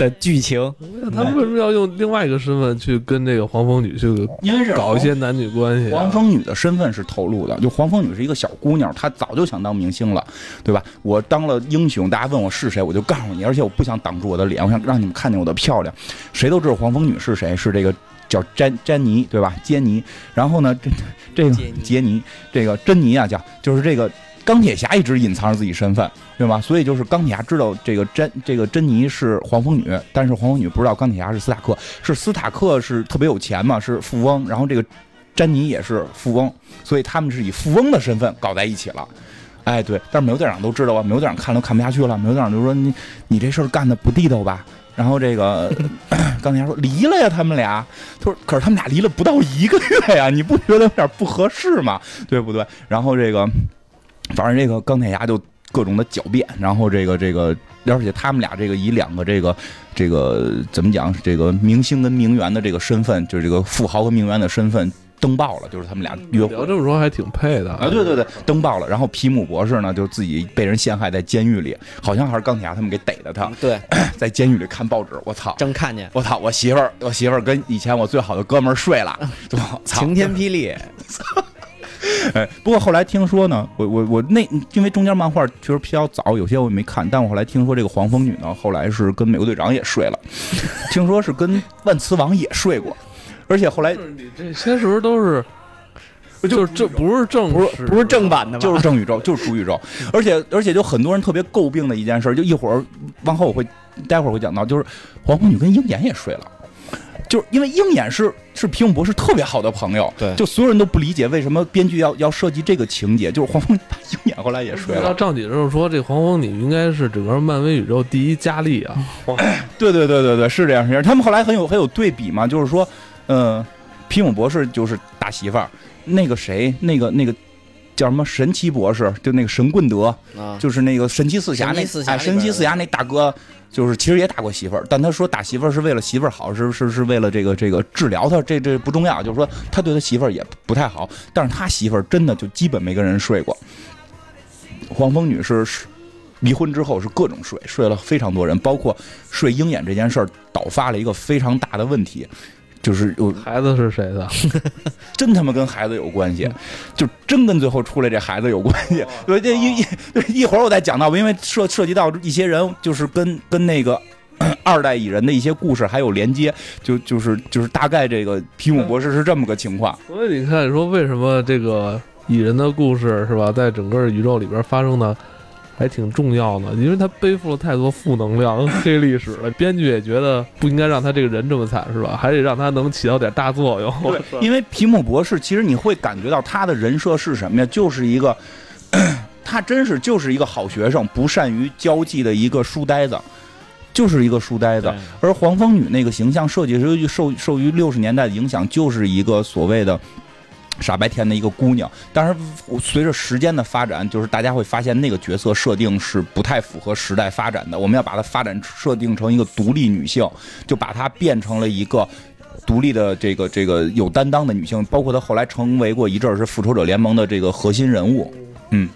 [SPEAKER 3] 的剧情？
[SPEAKER 1] 他们为什么要用另外一个身份去跟这个黄蜂女去
[SPEAKER 2] 因为是
[SPEAKER 1] 搞一些男女关系啊？
[SPEAKER 2] 黄蜂女的身份是透露的，就黄蜂女是一个小姑娘，她早就想当明星了，对吧？我当了英雄，大家问我是谁，我就告诉你，而且我不想挡住我的脸，我想让你们看见我的漂亮。谁都知道黄蜂女是谁，是这个叫詹詹妮，对吧？杰尼。然后呢，这这个
[SPEAKER 3] 杰尼，
[SPEAKER 2] 这个珍妮啊，叫就是这个钢铁侠一直隐藏着自己身份，对吧？所以就是钢铁侠知道这个詹这个珍妮是黄蜂女，但是黄蜂女不知道钢铁侠是斯塔克，是斯塔克是特别有钱嘛，是富翁，然后这个詹妮也是富翁，所以他们是以富翁的身份搞在一起了。哎，对，但是美国队长都知道啊，美国队长看都看不下去了，美国队长就说你你这事儿干的不地道吧？然后这个 钢铁侠说离了呀，他们俩。他说可是他们俩离了不到一个月呀，你不觉得有点不合适吗？对不对？然后这个反正这个钢铁侠就各种的狡辩，然后这个这个，而且他们俩这个以两个这个这个怎么讲，这个明星跟名媛的这个身份，就是这个富豪和名媛的身份登报了，就是他们俩约会
[SPEAKER 1] 你要这么说还挺配的
[SPEAKER 2] 啊，对对对，登报了。然后皮姆博士呢，就自己被人陷害在监狱里，好像还是钢铁侠他们给逮的他，
[SPEAKER 3] 对，
[SPEAKER 2] 在监狱里看报纸。我操！
[SPEAKER 3] 正看见
[SPEAKER 2] 我操！我媳妇儿，我媳妇儿跟以前我最好的哥们儿睡了，我操！
[SPEAKER 3] 晴天霹雳，
[SPEAKER 2] 哎，不过后来听说呢，我我我那因为中间漫画确实比较早，有些我也没看，但我后来听说这个黄蜂女呢，后来是跟美国队长也睡了，听说是跟万磁王也睡过，而且后来
[SPEAKER 1] 你这些是不是都是？就是这不是正
[SPEAKER 3] 不是不是正版的吗？
[SPEAKER 2] 就是正宇宙，就是主宇宙，而且而且就很多人特别诟病的一件事，就一会儿往后我会待会儿会讲到，就是黄蜂女跟鹰眼也睡了。就是因为鹰眼是是皮姆博士特别好的朋友，
[SPEAKER 3] 对
[SPEAKER 2] 就所有人都不理解为什么编剧要要设计这个情节，就是黄蜂把鹰眼后来也睡了，
[SPEAKER 1] 要照你这么说，这黄蜂女应该是整个漫威宇宙第一佳丽啊！
[SPEAKER 2] 对对对对对，是这样是这样。他们后来很有很有对比嘛，就是说，嗯、皮姆博士就是大媳妇儿，那个谁，那个那个叫什么神奇博士，就那个神棍德，
[SPEAKER 3] 啊，
[SPEAKER 2] 就是那个神奇四侠那
[SPEAKER 3] 神奇四侠
[SPEAKER 2] 哎，神奇四侠那大哥，就是其实也打过媳妇儿，但他说打媳妇儿是为了媳妇儿好，是是是为了这个这个治疗他，这这不重要，就是说他对他媳妇儿也不太好，但是他媳妇儿真的就基本没跟人睡过。黄蜂女是是离婚之后是各种睡，睡了非常多人，包括睡鹰眼这件事儿导发了一个非常大的问题，就是有
[SPEAKER 1] 孩子是谁的？
[SPEAKER 2] 真他妈跟孩子有关系，就真跟最后出来这孩子有关系。对，这一一一会儿我再讲到，因为涉涉及到一些人，就是跟跟那个。二代蚁人的一些故事还有连接，就就是就是大概这个皮姆博士是这么个情况。
[SPEAKER 1] 所以你看，你说为什么这个蚁人的故事是吧，在整个宇宙里边发生的还挺重要的，因为他背负了太多负能量、黑历史了。编剧也觉得不应该让他这个人这么惨，是吧？还得让他能起到点大作用。
[SPEAKER 2] 对，因为皮姆博士其实你会感觉到他的人设是什么呀？就是一个，他真是就是一个好学生，不善于交际的一个书呆子。就是一个书呆子，而黄蜂女那个形象设计是受受于六十年代的影响，就是一个所谓的傻白甜的一个姑娘。但是随着时间的发展，就是大家会发现那个角色设定是不太符合时代发展的。我们要把它发展设定成一个独立女性，就把它变成了一个独立的这个这个有担当的女性。包括她后来成为过一阵儿是复仇者联盟的这个核心人物，嗯。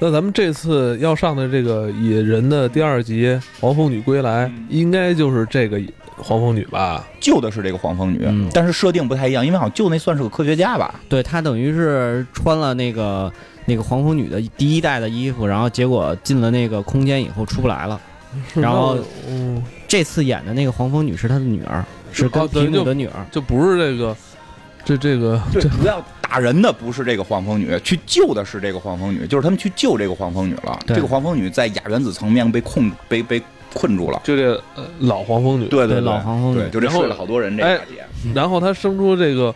[SPEAKER 1] 那咱们这次要上的这个野人的第二集《黄蜂女归来》，应该就是这个黄蜂女吧？
[SPEAKER 2] 救的是这个黄蜂女，但是设定不太一样，因为好像救那算是个科学家吧？
[SPEAKER 3] 对，她等于是穿了那个那个黄蜂女的第一代的衣服，然后结果进了那个空间以后出不来了。然后，这次演的那个黄蜂女是她的女儿，是跟皮姆的女儿，
[SPEAKER 1] 就不是这个。这这个
[SPEAKER 2] 对，主要打人的不是这个黄蜂女，去救的是这个黄蜂女，就是他们去救这个黄蜂女了。这个黄蜂女在亚原子层面被控被被困住了，
[SPEAKER 1] 就这老黄蜂女，
[SPEAKER 2] 对对
[SPEAKER 3] 老黄蜂女，
[SPEAKER 2] 就这睡了好多人这大
[SPEAKER 1] 姐。然后她生出这个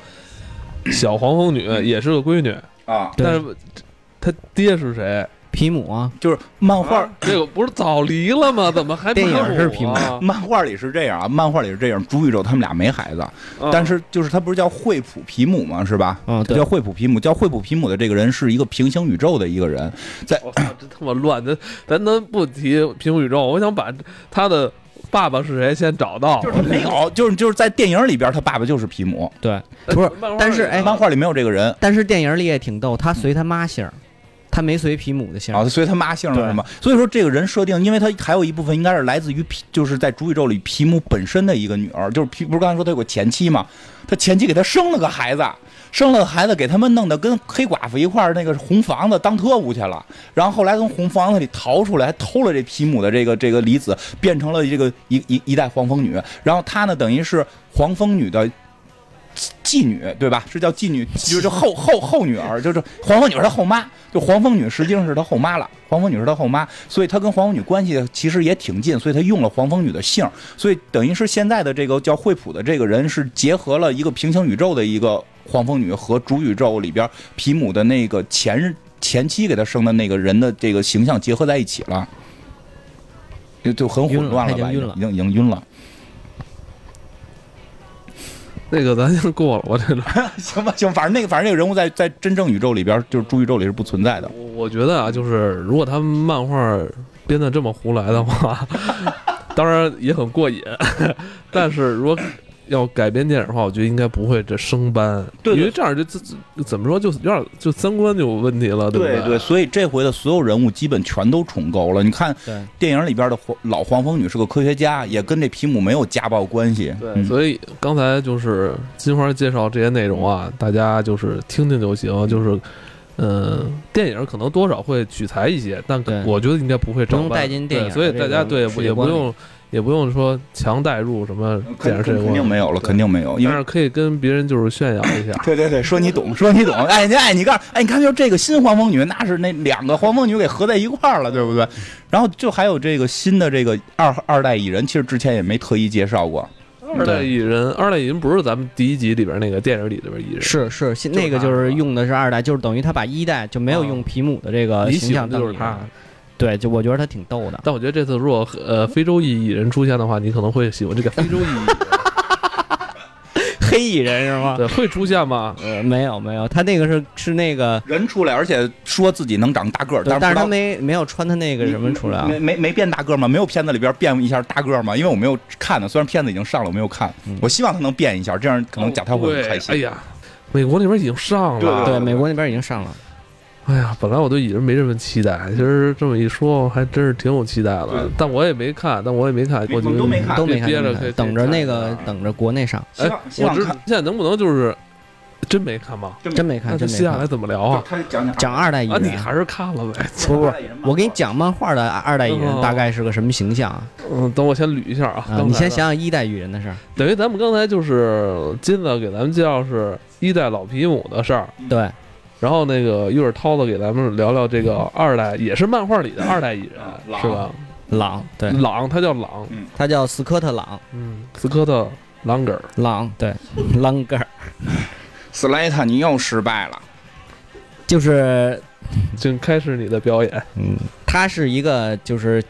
[SPEAKER 1] 小黄蜂女，也是个闺女。
[SPEAKER 2] 啊，
[SPEAKER 1] 但是她爹是谁？
[SPEAKER 3] 皮姆啊，
[SPEAKER 2] 就是漫画
[SPEAKER 1] 这个不是早离了吗？怎么还
[SPEAKER 3] 电影是皮姆？
[SPEAKER 2] 漫画里是这样啊，漫画里是这样。主宇宙他们俩没孩子，但是就是他不是叫惠普皮姆吗？是吧？
[SPEAKER 3] 嗯，
[SPEAKER 2] 叫惠普皮姆。叫惠普皮姆的这个人是一个平行宇宙的一个人，在
[SPEAKER 1] 这他妈乱的，咱能不提平行宇宙？我想把他的爸爸是谁先找到。
[SPEAKER 2] 就是没有，就是就是在电影里边，他爸爸就是皮姆。
[SPEAKER 3] 对，不是，但是哎，
[SPEAKER 2] 漫画里没有这个人，
[SPEAKER 3] 但是电影里也挺逗，他随他妈姓。他没随皮姆的姓
[SPEAKER 2] 啊，他随他妈姓了是吗？所以说这个人设定，因为他还有一部分应该是来自于皮，就是在主宇宙里皮姆本身的一个女儿，就是皮不是刚才说他有个前妻嘛？他前妻给他生了个孩子，生了个孩子给他们弄得跟黑寡妇一块儿那个红房子当特务去了，然后后来从红房子里逃出来，还偷了这皮姆的这个这个离子，变成了这个一一一代黄蜂女，然后他呢等于是黄蜂女的。继女对吧？是叫继女，就是后后后女儿，就是黄蜂女是她后妈，就黄蜂女实际上是她后妈了。黄蜂女是她后妈，所以她跟黄蜂女关系其实也挺近，所以她用了黄蜂女的姓，所以等于是现在的这个叫惠普的这个人是结合了一个平行宇宙的一个黄蜂女和主宇宙里边皮姆的那个前前妻给他生的那个人的这个形象结合在一起了，就就很混乱了吧？已经已经晕了。
[SPEAKER 1] 那个咱先过了，我这个
[SPEAKER 2] 行吧行，反正那个反正那个人物在在真正宇宙里边，就是主宇宙里是不存在的。
[SPEAKER 1] 我觉得啊，就是如果他们漫画编的这么胡来的话，当然也很过瘾。但是如果要改编电影的话，我觉得应该不会这升班，
[SPEAKER 2] 对，
[SPEAKER 1] 因为这样就怎怎么说，就有点就三观就有问题了，对
[SPEAKER 2] 对？对，所以这回的所有人物基本全都重构了。你看，电影里边的黄老黄蜂女是个科学家，也跟这皮姆没有家暴关系。
[SPEAKER 1] 对，所以刚才就是金花介绍这些内容啊，大家就是听听就行。就是，嗯，电影可能多少会取材一些，但我觉得应该不会正
[SPEAKER 3] 带进电影，
[SPEAKER 1] 所以大家对也不用。也不用说强代入什么，电视
[SPEAKER 2] 肯定没有了，肯定没有。
[SPEAKER 1] 但是可以跟别人就是炫耀一下。
[SPEAKER 2] 对对对，说你懂，说你懂。哎，你哎，你告诉，哎，你看就这个新黄蜂女，那是那两个黄蜂女给合在一块儿了，对不对？然后就还有这个新的这个二二代蚁人，其实之前也没特意介绍过。
[SPEAKER 1] 二代蚁人，二代蚁人不是咱们第一集里边那个电影里里边蚁人，
[SPEAKER 3] 是是，那个就是用的是二代，就是等于他把一代就没有用皮姆的这个形象，
[SPEAKER 1] 就是他。
[SPEAKER 3] 对，就我觉得他挺逗的，
[SPEAKER 1] 但我觉得这次如果呃非洲裔蚁人出现的话，你可能会喜欢这个 非洲裔蚁人，
[SPEAKER 3] 黑蚁人是吗？
[SPEAKER 1] 对，会出现吗？
[SPEAKER 3] 呃，没有没有，他那个是是那个
[SPEAKER 2] 人出来，而且说自己能长大个儿，
[SPEAKER 3] 但是他没没有穿他那个什么出来，
[SPEAKER 2] 没没没变大个儿吗？没有片子里边变一下大个儿吗？因为我没有看呢，虽然片子已经上了，我没有看，我希望他能变一下，这样可能贾涛会开心。
[SPEAKER 1] 哎呀，美国那边已经上
[SPEAKER 2] 了，
[SPEAKER 3] 对，美国那边已经上了。
[SPEAKER 1] 哎呀，本来我对蚁人没什么期待，其实这么一说，还真是挺有期待
[SPEAKER 2] 对
[SPEAKER 1] 的。但我也没看，但我也没看，我觉得
[SPEAKER 2] 都没看
[SPEAKER 3] 都没看，等着那个等着国内上，
[SPEAKER 2] 哎希
[SPEAKER 1] 我知
[SPEAKER 2] 望看，
[SPEAKER 1] 现在能不能就是真没看吗？
[SPEAKER 3] 真没看，
[SPEAKER 1] 那这
[SPEAKER 3] 真没看
[SPEAKER 1] 接下来。怎么聊啊？
[SPEAKER 2] 讲讲
[SPEAKER 3] 讲二代蚁
[SPEAKER 1] 人，你，还是看了呗。
[SPEAKER 3] 不不，我给你讲漫画的二代蚁人
[SPEAKER 1] 哦
[SPEAKER 3] 大概是个什么形象啊？
[SPEAKER 1] 嗯，等我先捋一下啊。
[SPEAKER 3] 啊你先想想一代蚁人的事儿。
[SPEAKER 1] 等于咱们刚才就是金子给咱们介绍是一代老皮姆的事儿，
[SPEAKER 3] 对，
[SPEAKER 1] 然后那个一会儿涛子给咱们聊聊这个二代，也是漫画里的二代蚁人，
[SPEAKER 2] 朗
[SPEAKER 1] 是吧？
[SPEAKER 3] 朗，对，
[SPEAKER 1] 朗，他叫朗，
[SPEAKER 3] 他叫斯科特朗，
[SPEAKER 1] 嗯，斯科特·朗格尔。
[SPEAKER 3] 朗，对，朗格尔，
[SPEAKER 2] 斯莱特，你又失败了。
[SPEAKER 3] 就是，
[SPEAKER 1] 请开始你的表演。
[SPEAKER 3] 嗯，他是一个，就是，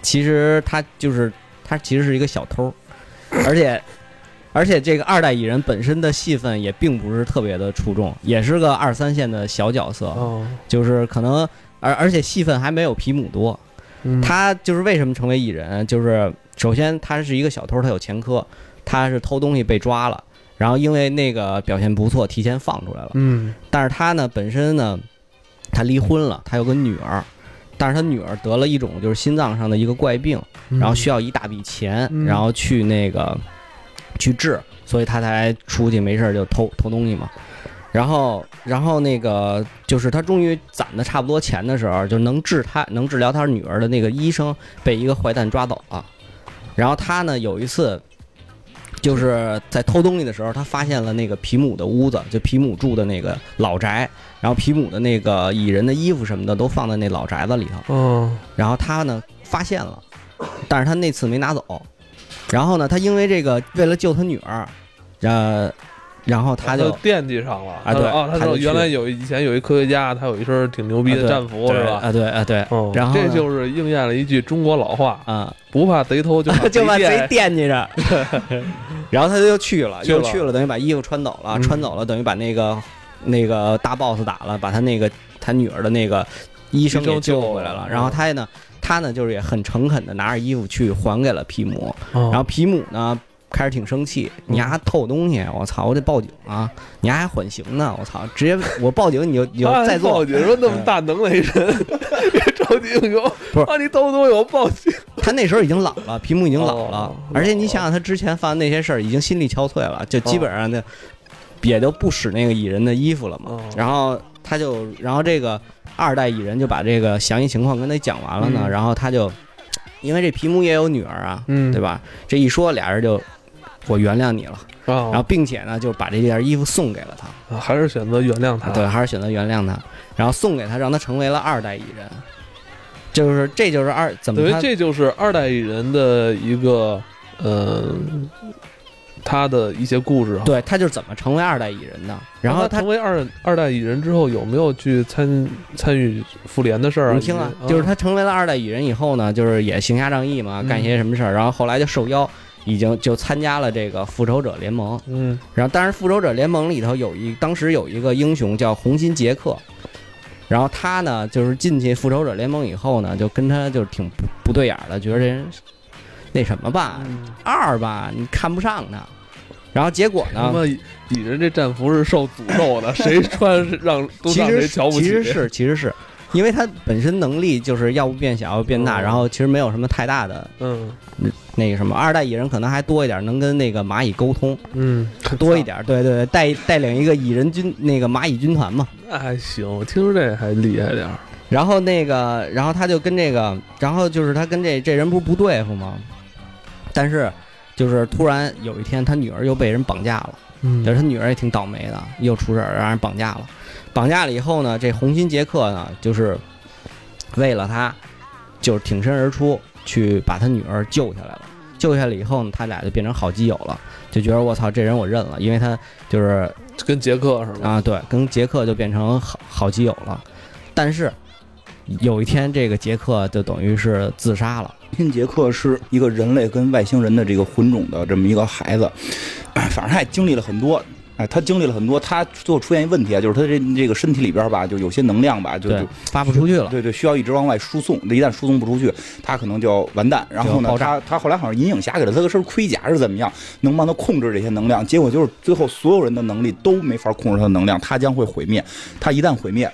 [SPEAKER 3] 其实他就是他其实是一个小偷，而且。而且这个二代蚁人本身的戏份也并不是特别的出众，也是个二三线的小角色，
[SPEAKER 1] 哦，
[SPEAKER 3] 就是可能而而且戏份还没有皮姆多，
[SPEAKER 1] 嗯
[SPEAKER 3] 他就是为什么成为蚁人？就是首先他是一个小偷，他有前科，他是偷东西被抓了，然后因为那个表现不错，提前放出来了。
[SPEAKER 1] 嗯
[SPEAKER 3] 但是他呢本身呢，他离婚了，他有个女儿，但是他女儿得了一种就是心脏上的一个怪病，
[SPEAKER 1] 嗯
[SPEAKER 3] 然后需要一大笔钱，
[SPEAKER 1] 嗯
[SPEAKER 3] 然后去那个去治，所以他才出去没事儿就偷偷东西嘛。然后，然后那个就是他终于攒的差不多钱的时候，就能治他能治疗他女儿的那个医生被一个坏蛋抓走了。然后他呢有一次就是在偷东西的时候，他发现了那个皮姆的屋子，就皮姆住的那个老宅，然后皮姆的那个蚁人的衣服什么的都放在那老宅子里头。
[SPEAKER 1] 嗯，
[SPEAKER 3] 然后他呢发现了，但是他那次没拿走。然后呢，他因为这个为了救他女儿，呃，然后他就
[SPEAKER 1] 惦记上了
[SPEAKER 3] 啊对
[SPEAKER 1] 他
[SPEAKER 3] 就
[SPEAKER 1] 原来有以前有一科学家，他有一身挺牛逼的战服，是吧？
[SPEAKER 3] 啊，对啊，对，
[SPEAKER 1] 哦，
[SPEAKER 3] 然后
[SPEAKER 1] 这就是应验了一句中国老话：
[SPEAKER 3] 啊，
[SPEAKER 1] 不怕贼偷，就怕
[SPEAKER 3] 就把贼
[SPEAKER 1] 惦
[SPEAKER 3] 惦记着。然后他就去了，
[SPEAKER 1] 去了
[SPEAKER 3] 又去了，等于把衣服穿走了，
[SPEAKER 1] 嗯
[SPEAKER 3] 穿走了，等于把那个那个大 boss 打了，把他那个他女儿的那个医生给救
[SPEAKER 1] 救
[SPEAKER 3] 回来了
[SPEAKER 1] 了。
[SPEAKER 3] 然后他呢，他呢就是也很诚恳的拿着衣服去还给了皮姆。
[SPEAKER 1] 哦
[SPEAKER 3] 然后皮姆呢开始挺生气，你还偷东西，我操，我得报警啊！你丫还缓刑呢，我操，直接我报警你就 你就
[SPEAKER 1] 啊
[SPEAKER 3] 再做
[SPEAKER 1] 报。警说那么大能耐人，别着急英雄，
[SPEAKER 3] 不是
[SPEAKER 1] 啊，你偷东西我报警。
[SPEAKER 3] 他那时候已经老了，皮姆已经老了
[SPEAKER 1] 哦，
[SPEAKER 3] 而且你想想他之前犯的那些事儿，已经心力憔悴了，就基本上那也就不使那个蚁人的衣服了嘛
[SPEAKER 1] 哦。
[SPEAKER 3] 然后他就，然后这个二代蚁人就把这个详细情况跟他讲完了呢，
[SPEAKER 1] 嗯
[SPEAKER 3] 然后他就，因为这皮姆也有女儿啊，
[SPEAKER 1] 嗯
[SPEAKER 3] 对吧？这一说俩人就。我原谅你了，
[SPEAKER 1] 啊，
[SPEAKER 3] 然后并且呢，就把这件衣服送给了他。
[SPEAKER 1] 啊还是选择原谅他。
[SPEAKER 3] 对，还是选择原谅他，然后送给他，让他成为了二代蚁人。就是这就是二怎么他
[SPEAKER 1] 等于这就是二代蚁人的一个，呃，他的一些故事哈。
[SPEAKER 3] 对他就是怎么成为二代蚁人的。然后
[SPEAKER 1] 他
[SPEAKER 3] 他
[SPEAKER 1] 成为二二代蚁人之后，有没有去参参与复联的事儿啊？
[SPEAKER 3] 你听啊，就是他成为了二代蚁人以后呢，就是也行侠仗义嘛，
[SPEAKER 1] 嗯
[SPEAKER 3] 干一些什么事儿，然后后来就受邀，已经就参加了这个复仇者联盟。
[SPEAKER 1] 嗯
[SPEAKER 3] 然后，但是复仇者联盟里头有一当时有一个英雄叫红心杰克，然后他呢就是进去复仇者联盟以后呢，就跟他就是挺不不对眼儿的，觉得这人那什么吧，
[SPEAKER 1] 嗯，
[SPEAKER 3] 二吧，你看不上他。然后结果呢？
[SPEAKER 1] 蚁蚁人这战服是受诅咒的，谁穿是让都让谁瞧不起。
[SPEAKER 3] 其实是其实是，因为他本身能力就是要不变小，要不变大，
[SPEAKER 1] 嗯
[SPEAKER 3] 然后其实没有什么太大的
[SPEAKER 1] 嗯
[SPEAKER 3] 那个什么。二代蚁人可能还多一点，能跟那个蚂蚁沟通
[SPEAKER 1] 嗯，
[SPEAKER 3] 多一点。对对对，带带领一个蚁人军那个蚂蚁军团嘛。
[SPEAKER 1] 那还行，我听说这还厉害点儿。
[SPEAKER 3] 然后那个，然后他就跟这个，然后就是他跟这这人不是不对付吗？但是就是突然有一天，他女儿又被人绑架了。
[SPEAKER 1] 嗯
[SPEAKER 3] 就是他女儿也挺倒霉的，又出事儿让人绑架了。绑架了以后呢，这红心杰克呢，就是为了他，就是挺身而出去把他女儿救下来了。救下来以后呢，他俩就变成好基友了，就觉得我操，这人我认了，因为他就是
[SPEAKER 1] 跟杰克是吧？
[SPEAKER 3] 啊，对，跟杰克就变成好好基友了。但是有一天，这个杰克就等于是自杀了。
[SPEAKER 2] 新杰克是一个人类跟外星人的这个混种的这么一个孩子，哎 反正他也经历了很多。哎，他经历了很多，他最后出现一问题啊，就是他这这个身体里边吧，就有些能量吧，就就，
[SPEAKER 3] 发不出去了。
[SPEAKER 2] 对对，需要一直往外输送。一旦输送不出去，他可能就要完蛋。然后呢，他他后来好像银影侠给了他个身盔甲是怎么样，能帮他控制这些能量。结果就是最后所有人的能力都没法控制他的能量，他将会毁灭。他一旦毁灭，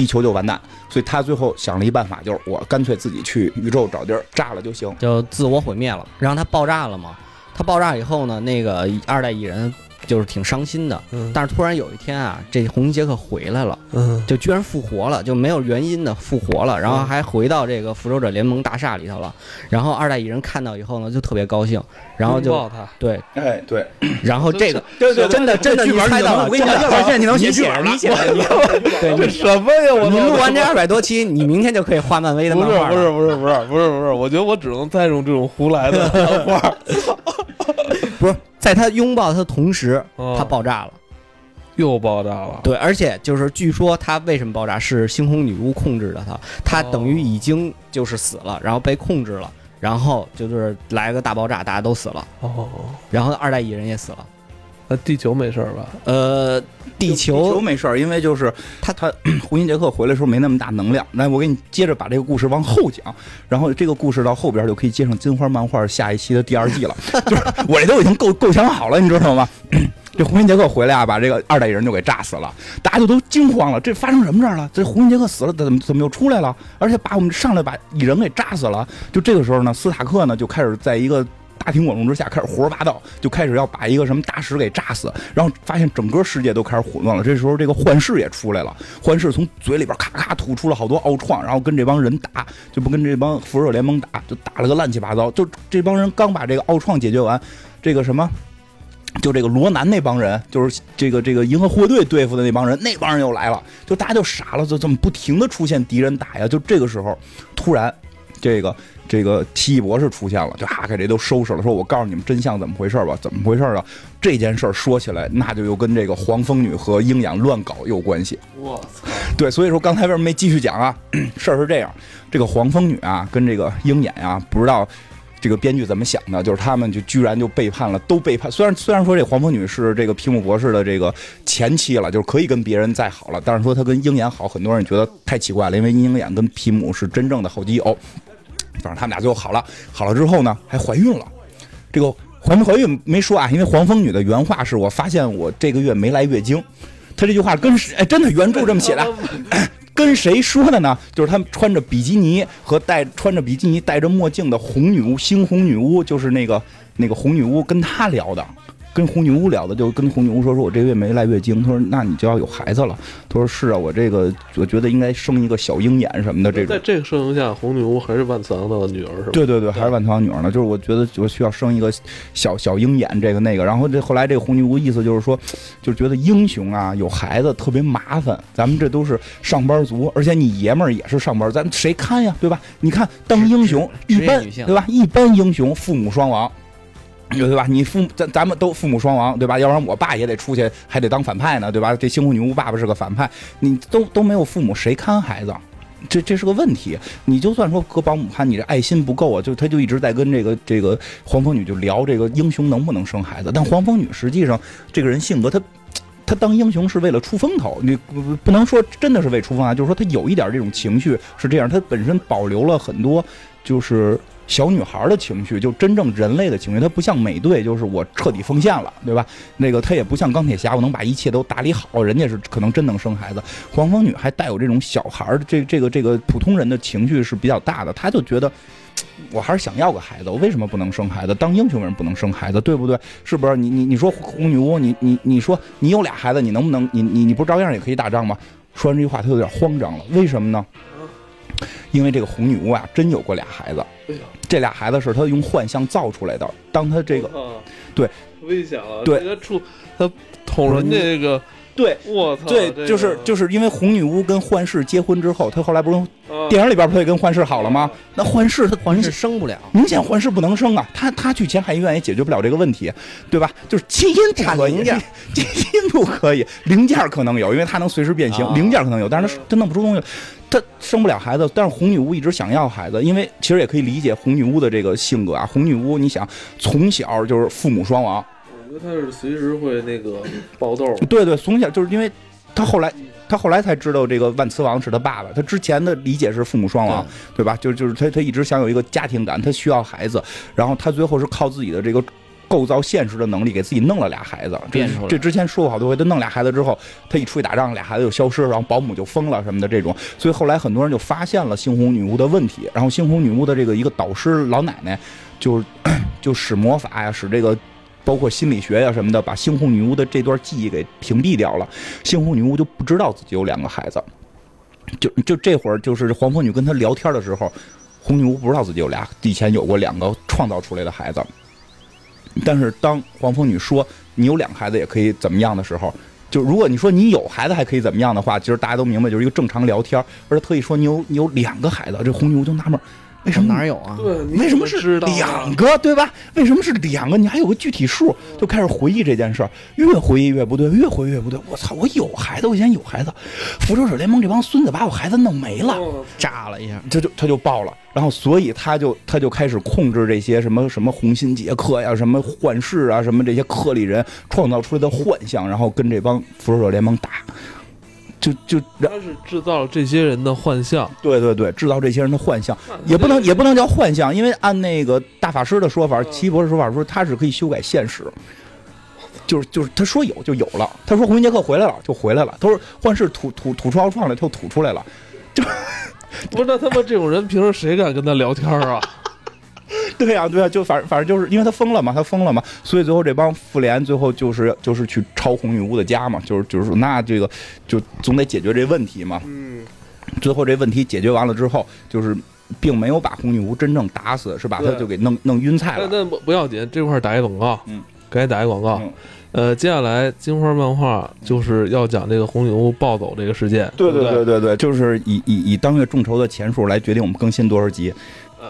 [SPEAKER 2] 地球就完蛋。所以他最后想了一办法，就是我干脆自己去宇宙找地儿炸了就行。
[SPEAKER 3] 就自我毁灭了，然后他爆炸了嘛。他爆炸以后呢，那个二代蚁人就是挺伤心的。
[SPEAKER 1] 嗯
[SPEAKER 3] 但是突然有一天啊，这红衣杰克回来了，
[SPEAKER 1] 嗯
[SPEAKER 3] 就居然复活了，就没有原因的复活了，然后还回到这个复仇者联盟大厦里头了。然后二代蚁人看到以后呢，就特别高兴，然后就
[SPEAKER 1] 抱他，
[SPEAKER 3] 对，
[SPEAKER 2] 哎，对，
[SPEAKER 3] 然后这个
[SPEAKER 2] 对对
[SPEAKER 3] 真的真的你猜到了
[SPEAKER 2] 我跟你讲，现在你能写
[SPEAKER 3] 你写
[SPEAKER 2] 剧本了
[SPEAKER 3] 你写，你 对这
[SPEAKER 1] 什么呀？我
[SPEAKER 3] 你录完这二百多期，你明天就可以画漫威的漫画了。
[SPEAKER 1] 不是不是不是不是不是，我觉得我只能再用这种胡来的 漫画。
[SPEAKER 3] 不是，在他拥抱他的同时，
[SPEAKER 1] 哦
[SPEAKER 3] 他爆炸了。
[SPEAKER 1] 又爆炸了，
[SPEAKER 3] 对，而且就是据说他为什么爆炸是星空女巫控制的他，他等于已经就是死了，然后被控制了，然后就是来个大爆炸，大家都死了，
[SPEAKER 1] 哦，
[SPEAKER 3] 然后二代蚁人也死了。
[SPEAKER 1] 那地球没事儿吧？
[SPEAKER 3] 呃，地
[SPEAKER 2] 地球
[SPEAKER 3] 球
[SPEAKER 2] 没事儿，因为就是他他 胡因杰克回来的时候没那么大能量。来，我给你接着把这个故事往后讲，然后这个故事到后边就可以接上金花漫画下一期的第二季了。就是我这都已经构构想好了，你知道吗？这胡因杰克回来啊，把这个二代蚁人就给炸死了，大家就都惊慌了，这发生什么事儿了？这胡因杰克死了，怎么怎么又出来了？而且把我们上来把蚁人给炸死了。就这个时候呢，斯塔克呢就开始在一个大庭广众之下开始胡说八道，就开始要把一个什么大使给炸死，然后发现整个世界都开始混乱了。这时候这个幻视也出来了，幻视从嘴里边咔咔吐出了好多奥创，然后跟这帮人打，就不跟这帮复仇联盟打，就打了个乱七八糟。就这帮人刚把这个奥创解决完，这个什么。就这个罗南那帮人，就是这个这个银河护卫队对付的那帮人，那帮人又来了，就大家就傻了，就这么不停的出现敌人打呀。就这个时候，突然这个这个奇异博士出现了，就哈给这都收拾了，说我告诉你们真相怎么回事吧？怎么回事啊？这件事儿说起来，那就又跟这个黄蜂女和鹰眼乱搞有关系。
[SPEAKER 1] 我操！
[SPEAKER 2] 对，所以说刚才为什么没继续讲啊？事儿是这样，这个黄蜂女啊，跟这个鹰眼啊，不知道这个编剧怎么想的，就是他们就居然就背叛了，都背叛。虽然虽然说这黄蜂女是这个皮姆博士的这个前妻了，就是可以跟别人再好了，但是说她跟鹰眼好，很多人觉得太奇怪了，因为鹰眼跟皮姆是真正的好基友。反正他们俩最后好了，好了之后呢，还怀孕了。这个怀没怀孕没说啊，因为黄蜂女的原话是我发现我这个月没来月经。她这句话跟谁？哎，真的原著这么写的。跟谁说的呢？就是他们穿着比基尼和戴穿着比基尼戴着墨镜的红女巫，猩红女巫，就是那个那个红女巫跟他聊的，跟红女巫聊的，就跟红女巫说说我这个月没来月经，他说那你就要有孩子了，他说是啊，我这个我觉得应该生一个小鹰眼什么的这种
[SPEAKER 1] 在。这个设定下，红女巫还是万磁王的女儿是吧？
[SPEAKER 2] 对对对，还是万磁王女儿呢。就是我觉得我需要生一个小小鹰眼，这个那个。然后这后来这个红女巫意思就是说，就觉得英雄啊有孩子特别麻烦，咱们这都是上班族，而且你爷们儿也是上班，咱谁看呀，对吧？你看当英雄一般对吧？一般英雄父母双亡。对吧？你父母咱咱们都父母双亡，对吧？要不然我爸也得出去，还得当反派呢，对吧？这星空女巫爸爸是个反派，你都都没有父母，谁看孩子？这这是个问题。你就算说搁保姆看，你这爱心不够啊，就他就一直在跟这个这个黄蜂女就聊这个英雄能不能生孩子。但黄蜂女实际上这个人性格，她她当英雄是为了出风头，你不不能说真的是为出风头，就是说她有一点这种情绪是这样，她本身保留了很多就是。小女孩的情绪，就真正人类的情绪，她不像美队，就是我彻底奉献了，对吧？那个她也不像钢铁侠，我能把一切都打理好，人家是可能真能生孩子。黄蜂女还带有这种小孩儿这这个这个普通人的情绪是比较大的，她就觉得。我还是想要个孩子，我为什么不能生孩子？当英雄人不能生孩子，对不对？是不是？你你你说红女巫，你你你说你有俩孩子，你能不能？你你你不照样也可以打仗吗？说完这句话，他有点慌张了，为什么呢？因为这个红女巫啊，真有过俩孩子，这俩孩子是她用幻象造出来的。当她这个
[SPEAKER 1] 啊
[SPEAKER 2] 对
[SPEAKER 1] 危险了，
[SPEAKER 2] 对
[SPEAKER 1] 这个出他捅人这个，
[SPEAKER 2] 对
[SPEAKER 1] 我操，
[SPEAKER 2] 对
[SPEAKER 1] 这，个
[SPEAKER 2] 就是就是因为红女巫跟幻视结婚之后，她后来不是
[SPEAKER 1] 啊
[SPEAKER 2] 电影里边不是也跟幻视好了吗？那幻视她
[SPEAKER 3] 幻视生不了，
[SPEAKER 2] 明显幻视不能生啊，她她去前海医院也解决不了这个问题，对吧？就是基因不可以
[SPEAKER 3] 差零件，
[SPEAKER 2] 基因不可以，零件可能有，因为它能随时变形，
[SPEAKER 3] 啊
[SPEAKER 2] 零件可能有，但是它它弄不出东西，它生不了孩子。但是红女巫一直想要孩子，因为其实也可以理解红女巫的这个性格啊。红女巫，你想从小就是父母双亡，
[SPEAKER 1] 我觉得她是随时会那个爆痘，
[SPEAKER 2] 对对，从小就是因为他后来。他后来才知道这个万磁王是他爸爸，他之前的理解是父母双亡，对吧？就就是他他一直想有一个家庭感，他需要孩子，然后他最后是靠自己的这个构造现实的能力，给自己弄了俩孩子。这这之前说过好多回，他弄俩孩子之后，他一出去打仗，俩孩子就消失，然后保姆就疯了什么的这种。所以后来很多人就发现了猩红女巫的问题，然后猩红女巫的这个一个导师老奶奶就 就使魔法呀，使这个。包括心理学呀什么的，把猩红女巫的这段记忆给屏蔽掉了。猩红女巫就不知道自己有两个孩子，就就这会儿就是黄蜂女跟她聊天的时候，红女巫不知道自己有俩，以前有过两个创造出来的孩子。但是当黄蜂女说你有两个孩子也可以怎么样的时候，就如果你说你有孩子还可以怎么样的话，其实大家都明白就是一个正常聊天，而且特意说你有你有两个孩子，这红牛就纳闷，为什么
[SPEAKER 3] 哪有啊？
[SPEAKER 2] 为什么是两个，对吧？为什么是两个？你还有个具体数，就开始回忆这件事儿，越回忆越不对，越回忆越不对。我操，我有孩子，我以前有孩子，复仇者联盟这帮孙子把我孩子弄没了，
[SPEAKER 1] 嗯
[SPEAKER 3] 炸了一下，
[SPEAKER 2] 这就他就爆了，然后所以他就他就开始控制这些什么什么红心杰克呀，什么幻视啊，什么这些克里人创造出来的幻象，然后跟这帮复仇者联盟打，就就
[SPEAKER 1] 他是制造了这些人的幻象，
[SPEAKER 2] 对对对，制造这些人的幻象，也不能也不能叫幻象，因为按那个大法师的说法，奇异博士说法说他是可以修改现实，就是就是他说有就有了，他说红衣杰克回来了就回来了，他说幻视吐吐吐出奥创来就吐出来了，就
[SPEAKER 1] 不是那他妈这种人，平时谁敢跟他聊天啊？
[SPEAKER 2] 对呀、对呀、就反正反正就是因为他疯了嘛，他疯了嘛，所以最后这帮妇联最后就是就是去抄红女巫的家嘛，就是就是说那这个就总得解决这问题嘛，
[SPEAKER 1] 嗯，
[SPEAKER 2] 最后这问题解决完了之后，就是并没有把红女巫真正打死，是把她就给弄弄晕菜了。
[SPEAKER 1] 那那不不要紧，这块打一广告，
[SPEAKER 2] 嗯，
[SPEAKER 1] 赶紧打一广告。
[SPEAKER 2] 嗯
[SPEAKER 1] 呃，接下来金花漫画就是要讲这个红女巫暴走这个事件，
[SPEAKER 2] 对
[SPEAKER 1] 对
[SPEAKER 2] 对对对，就是以以以当月众筹的钱数来决定我们更新多少集。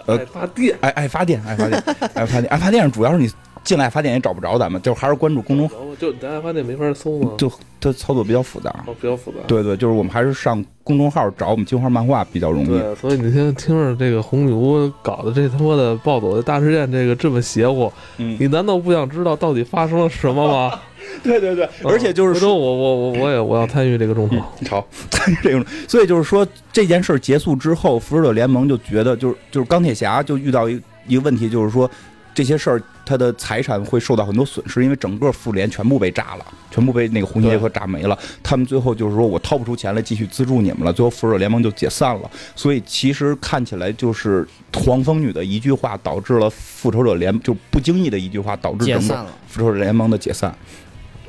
[SPEAKER 1] 呃，爱发电，
[SPEAKER 2] 爱爱发电，爱发电，爱发电，爱发电，主要是你进来爱发电也找不着咱们，就还是关注公众号，
[SPEAKER 1] 就咱爱发电没法搜吗？
[SPEAKER 2] 就它操作比较复杂。
[SPEAKER 1] 哦比较复杂。
[SPEAKER 2] 对对，就是我们还是上公众号找我们金花漫画比较容易。
[SPEAKER 1] 对，所以你现在听着这个红女巫搞的这他妈的暴走的大事件，这个这么邪乎，
[SPEAKER 2] 嗯，
[SPEAKER 1] 你难道不想知道到底发生了什么吗？
[SPEAKER 2] 对对对，而且就是说，
[SPEAKER 1] 我我我我也我要参与这个众筹。
[SPEAKER 2] 好，参与这个，所以就是说这件事儿结束之后，复仇者联盟就觉得，就是就是钢铁侠就遇到一一个问题，就是说这些事儿他的财产会受到很多损失，因为整个复联全部被炸了，全部被那个红心杰克炸没了。他们最后就是说我掏不出钱来继续资助你们了，最后复仇者联盟就解散了。所以其实看起来就是黄蜂女的一句话导致了复仇者联就不经意的一句话导致整个
[SPEAKER 3] 解散了。
[SPEAKER 2] 复仇者联盟的解散。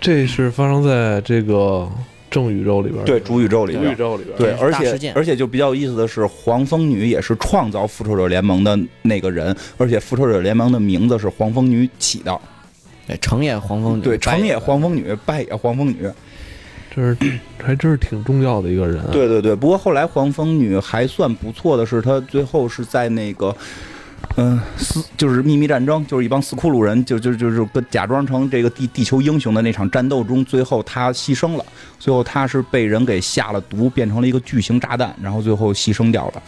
[SPEAKER 1] 这是发生在这个正宇宙里边，
[SPEAKER 2] 对，主宇宙里边
[SPEAKER 1] 宇。宙里边。
[SPEAKER 2] 对，而且而且就比较有意思的是，黄蜂女也是创造复仇者联盟的那个人，而且复仇者联盟的名字是黄蜂女起的，
[SPEAKER 3] 对，成也黄蜂女，
[SPEAKER 2] 对，成也黄蜂女，败也黄蜂女。
[SPEAKER 1] 这是还真是挺重要的一个人。，啊
[SPEAKER 2] 对对对，不过后来黄蜂女还算不错的是，她最后是在那个。嗯，斯就是秘密战争，就是一帮斯库鲁人，就就就是跟假装成这个地地球英雄的那场战斗中，最后他牺牲了。最后他是被人给下了毒，变成了一个巨型炸弹，然后最后牺牲掉了。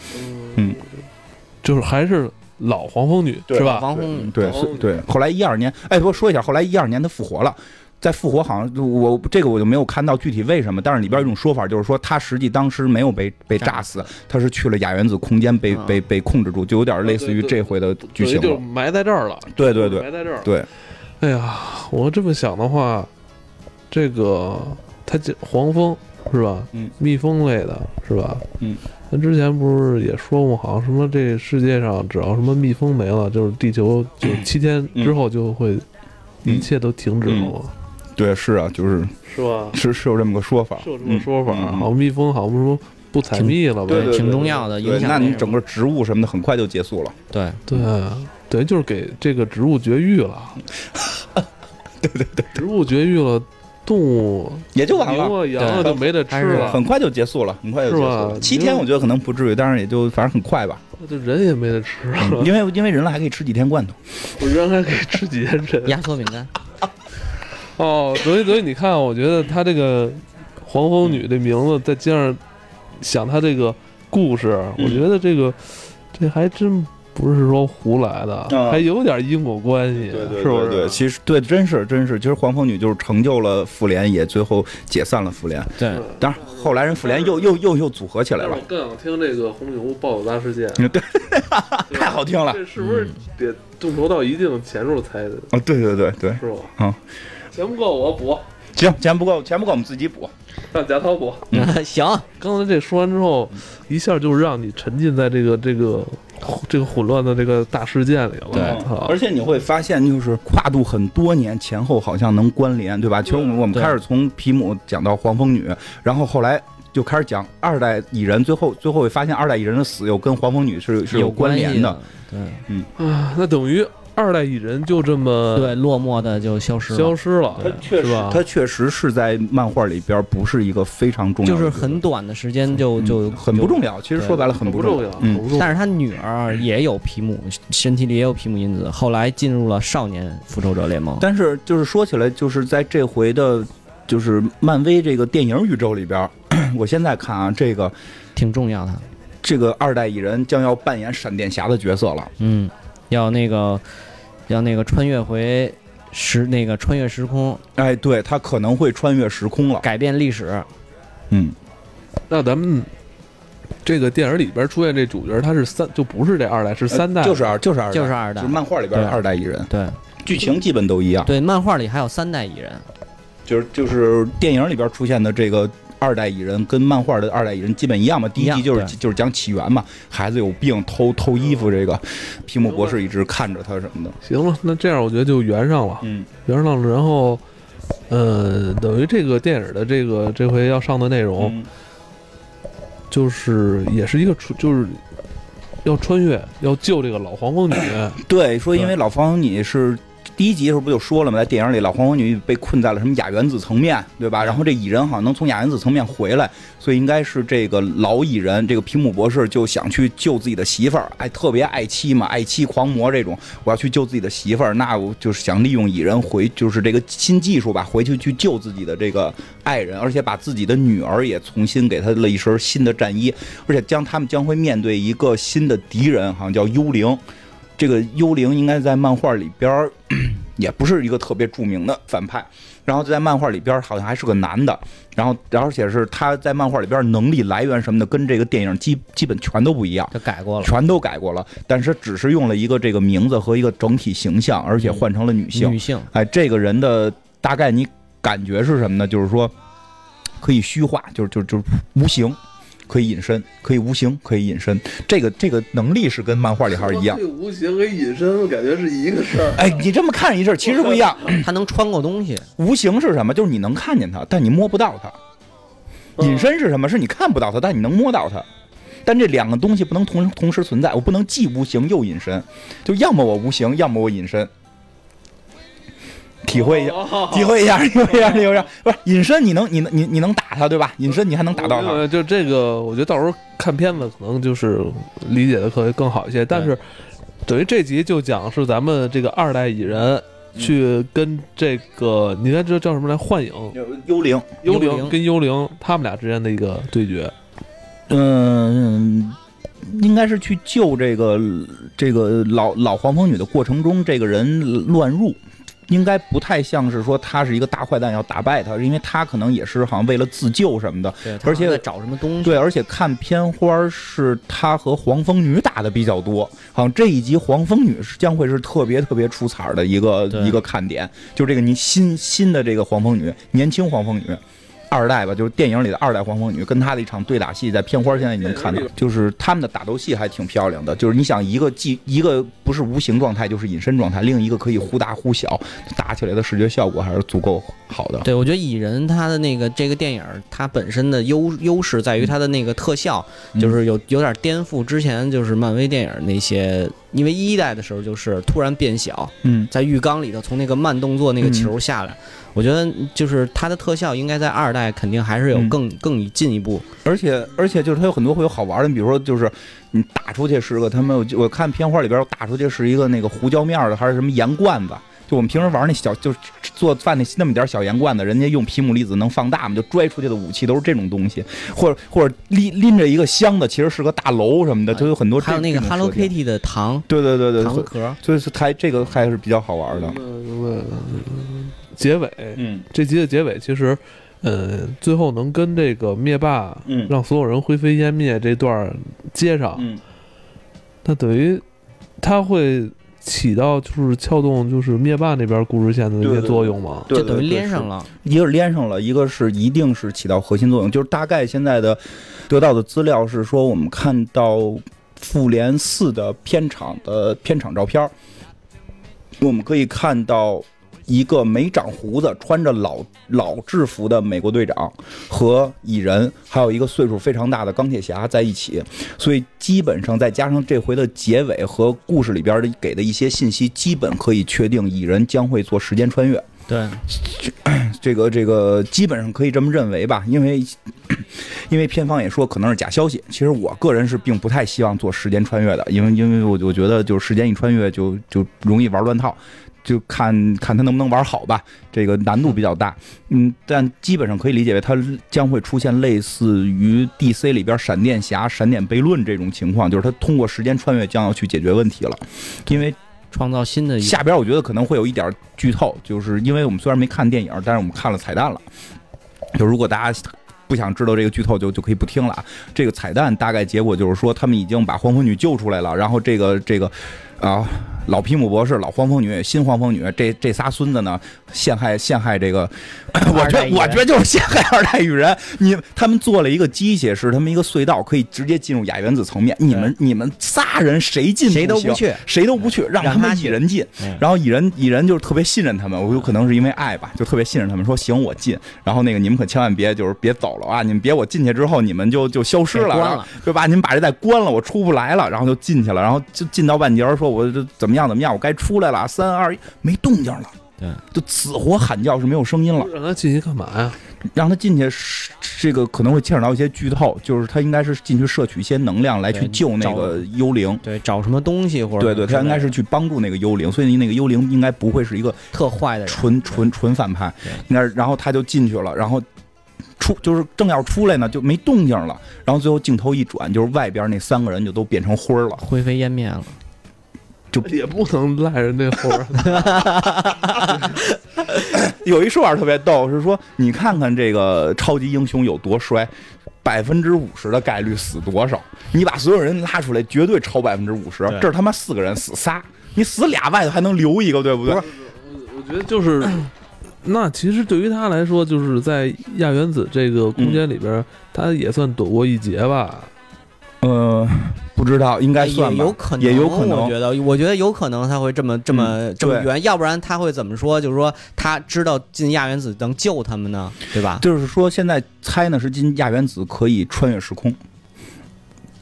[SPEAKER 2] 嗯，
[SPEAKER 1] 就是还是老黄蜂女
[SPEAKER 2] 对
[SPEAKER 1] 是吧？
[SPEAKER 3] 黄蜂女，
[SPEAKER 2] 对，对。后来一二年，哎，不过说一下，后来一二年他复活了。在复活好像我这个我就没有看到具体为什么，但是里边有一种说法，就是说他实际当时没有被被炸死，他是去了亚原子空间被
[SPEAKER 3] 啊
[SPEAKER 2] 被被控制住，就有点类似于这回的剧情
[SPEAKER 1] 就
[SPEAKER 2] 了。
[SPEAKER 1] 埋在这儿了。
[SPEAKER 2] 对对对
[SPEAKER 1] 埋在这儿。
[SPEAKER 2] 对，
[SPEAKER 1] 哎呀，我这么想的话，这个它这黄蜂是吧？
[SPEAKER 2] 嗯，
[SPEAKER 1] 蜜蜂类的是吧？
[SPEAKER 2] 嗯，
[SPEAKER 1] 咱之前不是也说过，好像什么这世界上只要什么蜜蜂没了，就是地球就七天之后就会一切都停止了嘛，
[SPEAKER 2] 对是啊，就是
[SPEAKER 1] 是吧？
[SPEAKER 2] 是是有这么个说法，
[SPEAKER 1] 是有这么个说法。好蜜蜂好不是说不采蜜了吧？
[SPEAKER 2] 对对
[SPEAKER 3] 挺重要的，影，响
[SPEAKER 2] 那你整个植物什么的很快就结束了。
[SPEAKER 3] 对
[SPEAKER 1] 对，等于就是给这个植物绝育了。对对对，植物绝育了，动物
[SPEAKER 2] 也就完了
[SPEAKER 1] 牛啊羊啊
[SPEAKER 3] 对
[SPEAKER 1] 就没得吃了，
[SPEAKER 2] 很快就结束了，很快就结束
[SPEAKER 1] 是
[SPEAKER 2] 了。
[SPEAKER 1] 吧
[SPEAKER 2] 七天我觉得可能不至于，但是也就反正很快吧。
[SPEAKER 1] 那这人也没得吃了，
[SPEAKER 2] 因为因为人了还可以吃几天罐头。
[SPEAKER 1] 我人还可以吃几天人。
[SPEAKER 3] 压缩饼干，
[SPEAKER 1] 哦，所以所以你看，我觉得他这个黄蜂女这名字，再加上想他这个故事，
[SPEAKER 2] 嗯
[SPEAKER 1] 我觉得这个这还真不是说胡来的，
[SPEAKER 2] 啊
[SPEAKER 1] 还有点因果关系，是不是？
[SPEAKER 2] 对，其实对，真是真是，其实黄蜂女就是成就了复联，也最后解散了复联。
[SPEAKER 3] 对，
[SPEAKER 2] 当然，后来人复联又又又又组合起来了
[SPEAKER 1] 我，更想听这个红女巫暴走大事件，
[SPEAKER 2] 嗯对，
[SPEAKER 1] 对
[SPEAKER 2] 太好听了
[SPEAKER 1] 这是不是得众筹到一定钱数才
[SPEAKER 2] 啊！对对对对，
[SPEAKER 1] 是吧？
[SPEAKER 2] 嗯，
[SPEAKER 1] 钱不够我补，
[SPEAKER 2] 行，钱不够，钱不够我们自己补。
[SPEAKER 1] 让贾涛补。
[SPEAKER 3] 行，
[SPEAKER 1] 刚才这说完之后，一下就让你沉浸在这个这个这个混乱的这个大事件里了。
[SPEAKER 3] 对！
[SPEAKER 2] 而且你会发现，就是跨度很多年，前后好像能关联，对吧？其实我们我们开始从皮姆讲到黄蜂女，然后后来就开始讲二代蚁人，最后最后会发现二代蚁人的死又跟黄蜂女是是
[SPEAKER 3] 有
[SPEAKER 2] 关联
[SPEAKER 3] 的对，嗯
[SPEAKER 1] 啊，那等于二代蚁人就这么
[SPEAKER 3] 对，落寞的就消失了，
[SPEAKER 1] 消失了，
[SPEAKER 2] 他确实
[SPEAKER 1] 是吧，？
[SPEAKER 2] 它确实是在漫画里边不是一个非常重要
[SPEAKER 3] 就是很短的时间就
[SPEAKER 2] 嗯
[SPEAKER 3] 就
[SPEAKER 2] 很不重要。其实说白了
[SPEAKER 1] 很
[SPEAKER 2] 不
[SPEAKER 1] 不重要，
[SPEAKER 2] 嗯
[SPEAKER 1] 很，不重要。
[SPEAKER 3] 但是他女儿也有皮姆，身体里也有皮姆因子，后来进入了少年复仇者联盟。
[SPEAKER 2] 但是就是说起来，就是在这回的，就是漫威这个电影宇宙里边，我现在看啊，这个
[SPEAKER 3] 挺重要的。
[SPEAKER 2] 这个二代蚁人将要扮演闪电侠的角色了。
[SPEAKER 3] 嗯，要那个要那个穿越回时那个穿越时空，
[SPEAKER 2] 哎，对他可能会穿越时空了。
[SPEAKER 3] 改变历史。
[SPEAKER 2] 嗯，
[SPEAKER 1] 那咱们这个电影里边出现这主角，他是三，就不是这二代，是三代，
[SPEAKER 2] 呃就是二，就是二代，
[SPEAKER 3] 就是二代
[SPEAKER 2] 就是漫画里边的
[SPEAKER 3] 对
[SPEAKER 2] 二代蚁人，
[SPEAKER 3] 对
[SPEAKER 2] 剧情基本都一样。
[SPEAKER 3] 对，漫画里还有三代蚁人。
[SPEAKER 2] 就是就是电影里边出现的这个二代蚁人跟漫画的二代蚁人基本一样嘛。第一集就是就是讲起源嘛，孩子有病偷偷衣服，这个皮姆博士一直看着他什么的。
[SPEAKER 1] 行了，那这样我觉得就圆上了，
[SPEAKER 2] 嗯，
[SPEAKER 1] 圆上了。然后，呃，等于这个电影的这个这回要上的内容，
[SPEAKER 2] 嗯
[SPEAKER 1] 就是也是一个出，就是要穿越，要救这个老黄蜂女。
[SPEAKER 2] 对，说因为老黄蜂女是。第一集的时候不就说了吗？在电影里，老黄蜂女被困在了什么亚原子层面，对吧？然后这蚁人好像能从亚原子层面回来，所以应该是这个老蚁人，这个皮姆博士就想去救自己的媳妇儿，哎，特别爱妻嘛，爱妻狂魔这种，我要去救自己的媳妇儿，那我就是想利用蚁人回，就是这个新技术吧，回去去救自己的这个爱人，而且把自己的女儿也重新给他了一身新的战衣，而且将他们将会面对一个新的敌人，好像叫幽灵。这个幽灵应该在漫画里边儿 也不是一个特别著名的反派，然后在漫画里边好像还是个男的，然后而且是他在漫画里边能力来源什么的跟这个电影基基本全都不一样，
[SPEAKER 3] 就改过了，
[SPEAKER 2] 全都改过了，但是只是用了一个这个名字和一个整体形象，而且换成了女性。
[SPEAKER 3] 女性
[SPEAKER 2] 哎，这个人的大概你感觉是什么呢？就是说可以虚化，就是就就是无形。可以隐身，可以无形，可以隐身。这个这个能力是跟漫画里还是一样。
[SPEAKER 1] 这个无形和隐身，我感觉是一个事儿。
[SPEAKER 2] 哎，你这么看一阵儿，其实不一样。
[SPEAKER 3] 它能穿过东西，
[SPEAKER 2] 无形是什么？就是你能看见它，但你摸不到它。隐身是什么？是你看不到它，但你能摸到它。但这两个东西不能同同时存在，我不能既无形又隐身，就要么我无形，要么我隐身。体会一下，
[SPEAKER 1] 哦
[SPEAKER 2] 体会一下，体会一下，体会一下。不是隐身，你能，你能，你你能打他，对吧？隐身你还能打到他。
[SPEAKER 1] 呃，就这个，我觉得到时候看片子可能就是理解的可以更好一些。但是等于这集就讲是咱们这个二代蚁人去跟这个，你看这叫什么来？幻影、
[SPEAKER 2] 幽灵
[SPEAKER 1] 幽灵跟幽灵他们俩之间的一个对决。
[SPEAKER 2] 嗯，应该是去救这个这个老老黄蜂女的过程中，这个人乱入。应该不太像是说他是一个大坏蛋要打败他，因为他可能也是好像为了自救什么的。
[SPEAKER 3] 对，
[SPEAKER 2] 而且
[SPEAKER 3] 在找什么东西？
[SPEAKER 2] 对，而且看片花是他和黄蜂女打的比较多，好像这一集黄蜂女是将会是特别特别出彩的一个一个看点，就这个你新新的这个黄蜂女，年轻黄蜂女。二代吧，就是电影里的二代黄蜂女，跟她的一场对打戏，在片花现在已经看到，就是他们的打斗戏还挺漂亮的。就是你想，一个既一个不是无形状态，就是隐身状态，另一个可以忽大忽小，打起来的视觉效果还是足够好的。
[SPEAKER 3] 对，我觉得蚁人他的那个这个电影儿，它本身的优优势在于它的那个特效，
[SPEAKER 2] 嗯
[SPEAKER 3] 就是有有点颠覆之前就是漫威电影儿那些，因为一代的时候就是突然变小，
[SPEAKER 2] 嗯，
[SPEAKER 3] 在浴缸里头从那个慢动作那个球下来，我觉得就是它的特效应该在二代肯定还是有
[SPEAKER 2] 嗯
[SPEAKER 3] 更更进一步，
[SPEAKER 2] 而且而且就是它有很多会有好玩的，比如说就是你打出去是个他们我我看片花里边打出去是一个那个胡椒面的还是什么盐罐子，就我们平时玩那小，就是做饭那那么点小盐罐子，人家用皮姆粒子能放大嘛，就拽出去的武器都是这种东西，或者或者拎拎着一个箱子，其实是个大楼什么的，就有很多。
[SPEAKER 3] 还有那个 Hello Kitty 的糖
[SPEAKER 2] 对对对对，
[SPEAKER 3] 糖壳，
[SPEAKER 2] 所以是它这个还是比较好玩的。
[SPEAKER 1] 结尾
[SPEAKER 2] 嗯
[SPEAKER 1] 这集的结尾其实，呃，最后能跟这个灭霸
[SPEAKER 2] 嗯
[SPEAKER 1] 让所有人灰飞烟灭这段接上，
[SPEAKER 2] 嗯，
[SPEAKER 1] 那等于他会起到就是撬动就是灭霸那边故事线的一些作用吗？
[SPEAKER 2] 对
[SPEAKER 3] 就等于连上了。
[SPEAKER 2] 一个是连上了，一个是一定是起到核心作用。就是大概现在的得到的资料是说，我们看到复联四的片场的片场照片，我们可以看到一个没长胡子、穿着老老制服的美国队长和蚁人，还有一个岁数非常大的钢铁侠在一起。所以基本上再加上这回的结尾和故事里边的给的一些信息，基本可以确定蚁人将会做时间穿越。
[SPEAKER 3] 对，
[SPEAKER 2] 这个这个基本上可以这么认为吧，因为因为片方也说可能是假消息。其实我个人是并不太希望做时间穿越的，因为因为我我觉得就是时间一穿越就就容易玩乱套，就看看他能不能玩好吧，这个难度比较大。嗯，但基本上可以理解为它将会出现类似于 DC 里边闪电侠、闪点悖论这种情况，就是他通过时间穿越将要去解决问题了，因为。
[SPEAKER 3] 创造新的
[SPEAKER 2] 下边我觉得可能会有一点剧透，就是因为我们虽然没看电影，但是我们看了彩蛋了。就如果大家不想知道这个剧透，就就可以不听了啊。这个彩蛋大概结果就是说，他们已经把黄昏女救出来了，然后这个这个啊。老皮姆博士、老黄蜂女、新黄蜂女，这这仨孙子呢，陷害陷害这个，我觉得我觉得就是陷害二代羽人。你他们做了一个机械，是他们一个隧道，可以直接进入亚原子层面。你们你们仨人谁进
[SPEAKER 3] 谁都不去，
[SPEAKER 2] 谁都不去，让他们蚁人进。然后蚁人蚁人就是特别信任他们，我有可能是因为爱吧，就特别信任他们，说行我进。然后那个你们可千万别就是别走了啊，你们别我进去之后你们就就消失了，对吧？你们把这再关了，我出不来了，然后就进去了，然后就进到半截儿，说我这怎么样怎么样，我该出来了，三二一，没动静了。
[SPEAKER 3] 对，
[SPEAKER 2] 就死活喊叫是没有声音了。
[SPEAKER 1] 让他进去干嘛呀？
[SPEAKER 2] 让他进去是，这个可能会牵扯到一些剧透，就是他应该是进去摄取一些能量来去救那个幽灵。
[SPEAKER 3] 对找什么东西或者
[SPEAKER 2] 对对，他应该
[SPEAKER 3] 是
[SPEAKER 2] 是去帮助那个幽灵，所以那个幽灵应该不会是一个
[SPEAKER 3] 特坏的人。
[SPEAKER 2] 纯纯纯反派
[SPEAKER 3] 对，
[SPEAKER 2] 应该，然后他就进去了，然后出就是正要出来呢，就没动静了，然后最后镜头一转，就是外边那三个人就都变成灰儿了，
[SPEAKER 3] 灰飞烟灭了，
[SPEAKER 1] 也不能赖人那活儿。
[SPEAKER 2] 有一说法特别逗，是说你看看这个超级英雄有多衰，百分之五十的概率死多少？你把所有人拉出来，绝对超百分之五十。这他妈四个人死仨，你死俩外头还能留一个，对不对？
[SPEAKER 1] 我觉得就是，那其实对于他来说，就是在亚原子这个空间里边，他也算躲过一劫吧。
[SPEAKER 2] 呃，不知道，应该算吧，
[SPEAKER 3] 也有可能，
[SPEAKER 2] 也有可能
[SPEAKER 3] 我觉得，我觉得有可能他会这么这么、
[SPEAKER 2] 嗯
[SPEAKER 3] 这么圆，要不然他会怎么说？就是说他知道进亚原子能救他们呢，对吧？
[SPEAKER 2] 就是说，现在猜呢是进亚原子可以穿越时空。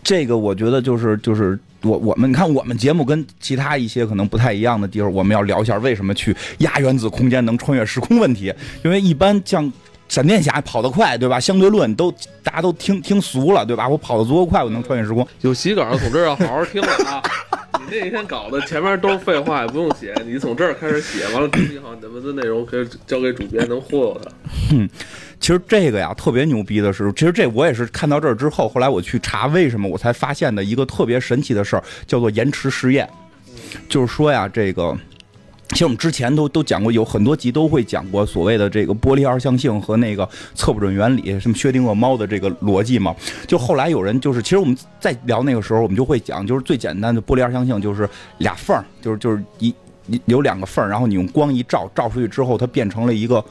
[SPEAKER 2] 这个我觉得就是就是我我们你看我们节目跟其他一些可能不太一样的地方，我们要聊一下为什么去亚原子空间能穿越时空问题。因为一般像闪电侠跑得快，对吧？相对论都大家都听听俗了，对吧？我跑得足够快，我能穿越时空。
[SPEAKER 1] 有洗稿的同志要好好听了啊！你那一天搞的前面都是废话，也不用写，你从这儿开始写，完了整理好你的文字内容，可以交给主编，能忽悠他。
[SPEAKER 2] 其实这个呀，特别牛逼的是，其实这我也是看到这儿之后，后来我去查为什么，我才发现的一个特别神奇的事儿，叫做延迟实验。就是说呀，这个其实我们之前都都讲过，有很多集都会讲过所谓的这个玻璃二象性和那个测不准原理，什么薛定谔猫的这个逻辑嘛。就后来有人就是，其实我们在聊那个时候，我们就会讲，就是最简单的玻璃二象性就是俩缝儿，就是就是一。有两个缝儿，然后你用光一照，照出去之后，它变成了一个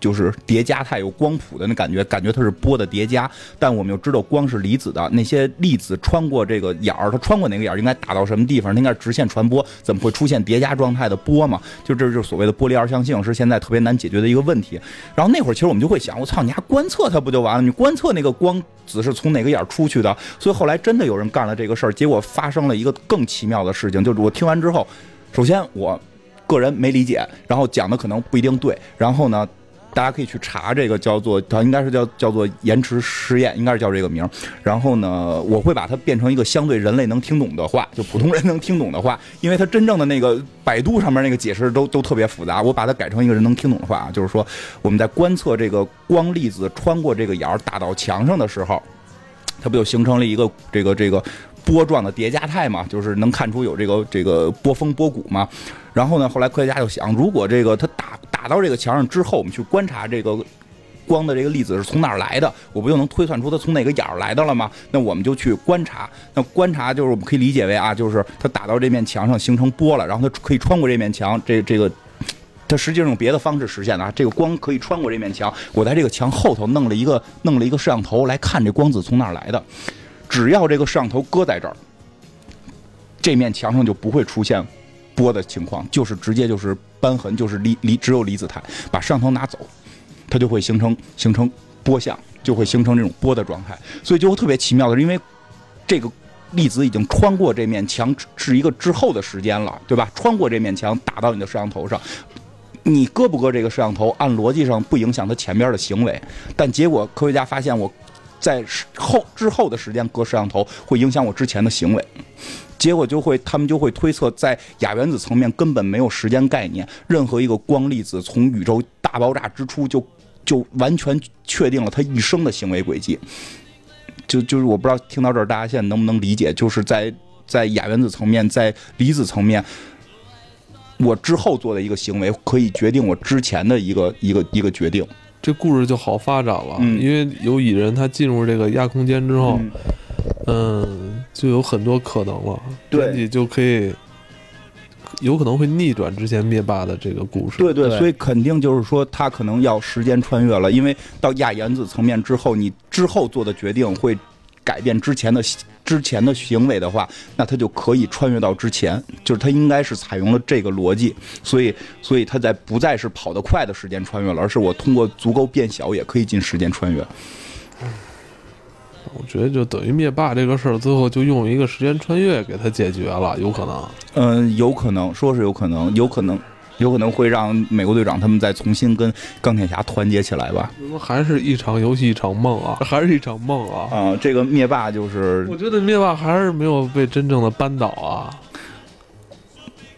[SPEAKER 2] 就是叠加态，有光谱的那感觉，感觉它是波的叠加。但我们又知道光是离子的，那些粒子穿过这个眼儿，它穿过哪个眼儿应该打到什么地方？它应该是直线传播，怎么会出现叠加状态的波嘛？就这就是所谓的波粒二象性，是现在特别难解决的一个问题。然后那会儿其实我们就会想，我操，你还观测它不就完了？你观测那个光子是从哪个眼儿出去的？所以后来真的有人干了这个事儿，结果发生了一个更奇妙的事情，就是我听完之后，首先我个人没理解，然后讲的可能不一定对，然后呢。大家可以去查这个叫做，它应该是叫叫做延迟实验，应该是叫这个名。然后呢，我会把它变成一个相对人类能听懂的话，就普通人能听懂的话，因为它真正的那个百度上面那个解释都 都特别复杂，我把它改成一个人能听懂的话啊，就是说我们在观测这个光粒子穿过这个眼儿打到墙上的时候，它不就形成了一个这个这个波状的叠加态嘛，就是能看出有这个这个波峰波谷嘛。然后呢，后来科学家就想，如果这个它打打到这个墙上之后，我们去观察这个光的这个粒子是从哪儿来的，我不就能推算出它从哪个眼儿来的了吗？那我们就去观察。那观察就是我们可以理解为啊，就是它打到这面墙上形成波了，然后它可以穿过这面墙，这这个。它实际上用别的方式实现的啊，这个光可以穿过这面墙，我在这个墙后头弄了一个弄了一个摄像头来看这光子从哪儿来的，只要这个摄像头搁在这儿，这面墙上就不会出现波的情况，就是直接就是瘢痕，就是离离只有离子态，把摄像头拿走，它就会形成形成波相，就会形成这种波的状态，所以就特别奇妙的是，因为这个。粒子已经穿过这面墙，是一个之后的时间了，对吧？穿过这面墙打到你的摄像头上，你搁不搁这个摄像头，按逻辑上不影响它前边的行为，但结果科学家发现，我在后之后的时间搁摄像头会影响我之前的行为，结果就会他们就会推测，在亚原子层面根本没有时间概念，任何一个光粒子从宇宙大爆炸之初就就完全确定了它一生的行为轨迹。就就是我不知道听到这儿大家现在能不能理解，就是在在亚原子层面，在离子层面，我之后做的一个行为可以决定我之前的一个一个一个决定。
[SPEAKER 1] 这故事就好发展了，因为有蚁人他进入这个亚空间之后，嗯，就有很多可能了，
[SPEAKER 2] 对，
[SPEAKER 1] 就可以。有可能会逆转之前灭霸的这个故事，
[SPEAKER 2] 对对，所以肯定就是说他可能要时间穿越了，因为到亚原子层面之后，你之后做的决定会改变之前的之前的行为的话，那他就可以穿越到之前，就是他应该是采用了这个逻辑，所以所以他在不再是跑得快的时间穿越了，而是我通过足够变小也可以进时间穿越。
[SPEAKER 1] 我觉得就等于灭霸这个事儿，最后就用一个时间穿越给他解决了，有可能。
[SPEAKER 2] 嗯，有可能，说是有可能，有可能，有可能会让美国队长他们再重新跟钢铁侠团结起来吧。
[SPEAKER 1] 还是一场游戏，一场梦啊，还是一场梦啊。
[SPEAKER 2] 啊，这个灭霸就是，
[SPEAKER 1] 我觉得灭霸还是没有被真正的扳倒啊。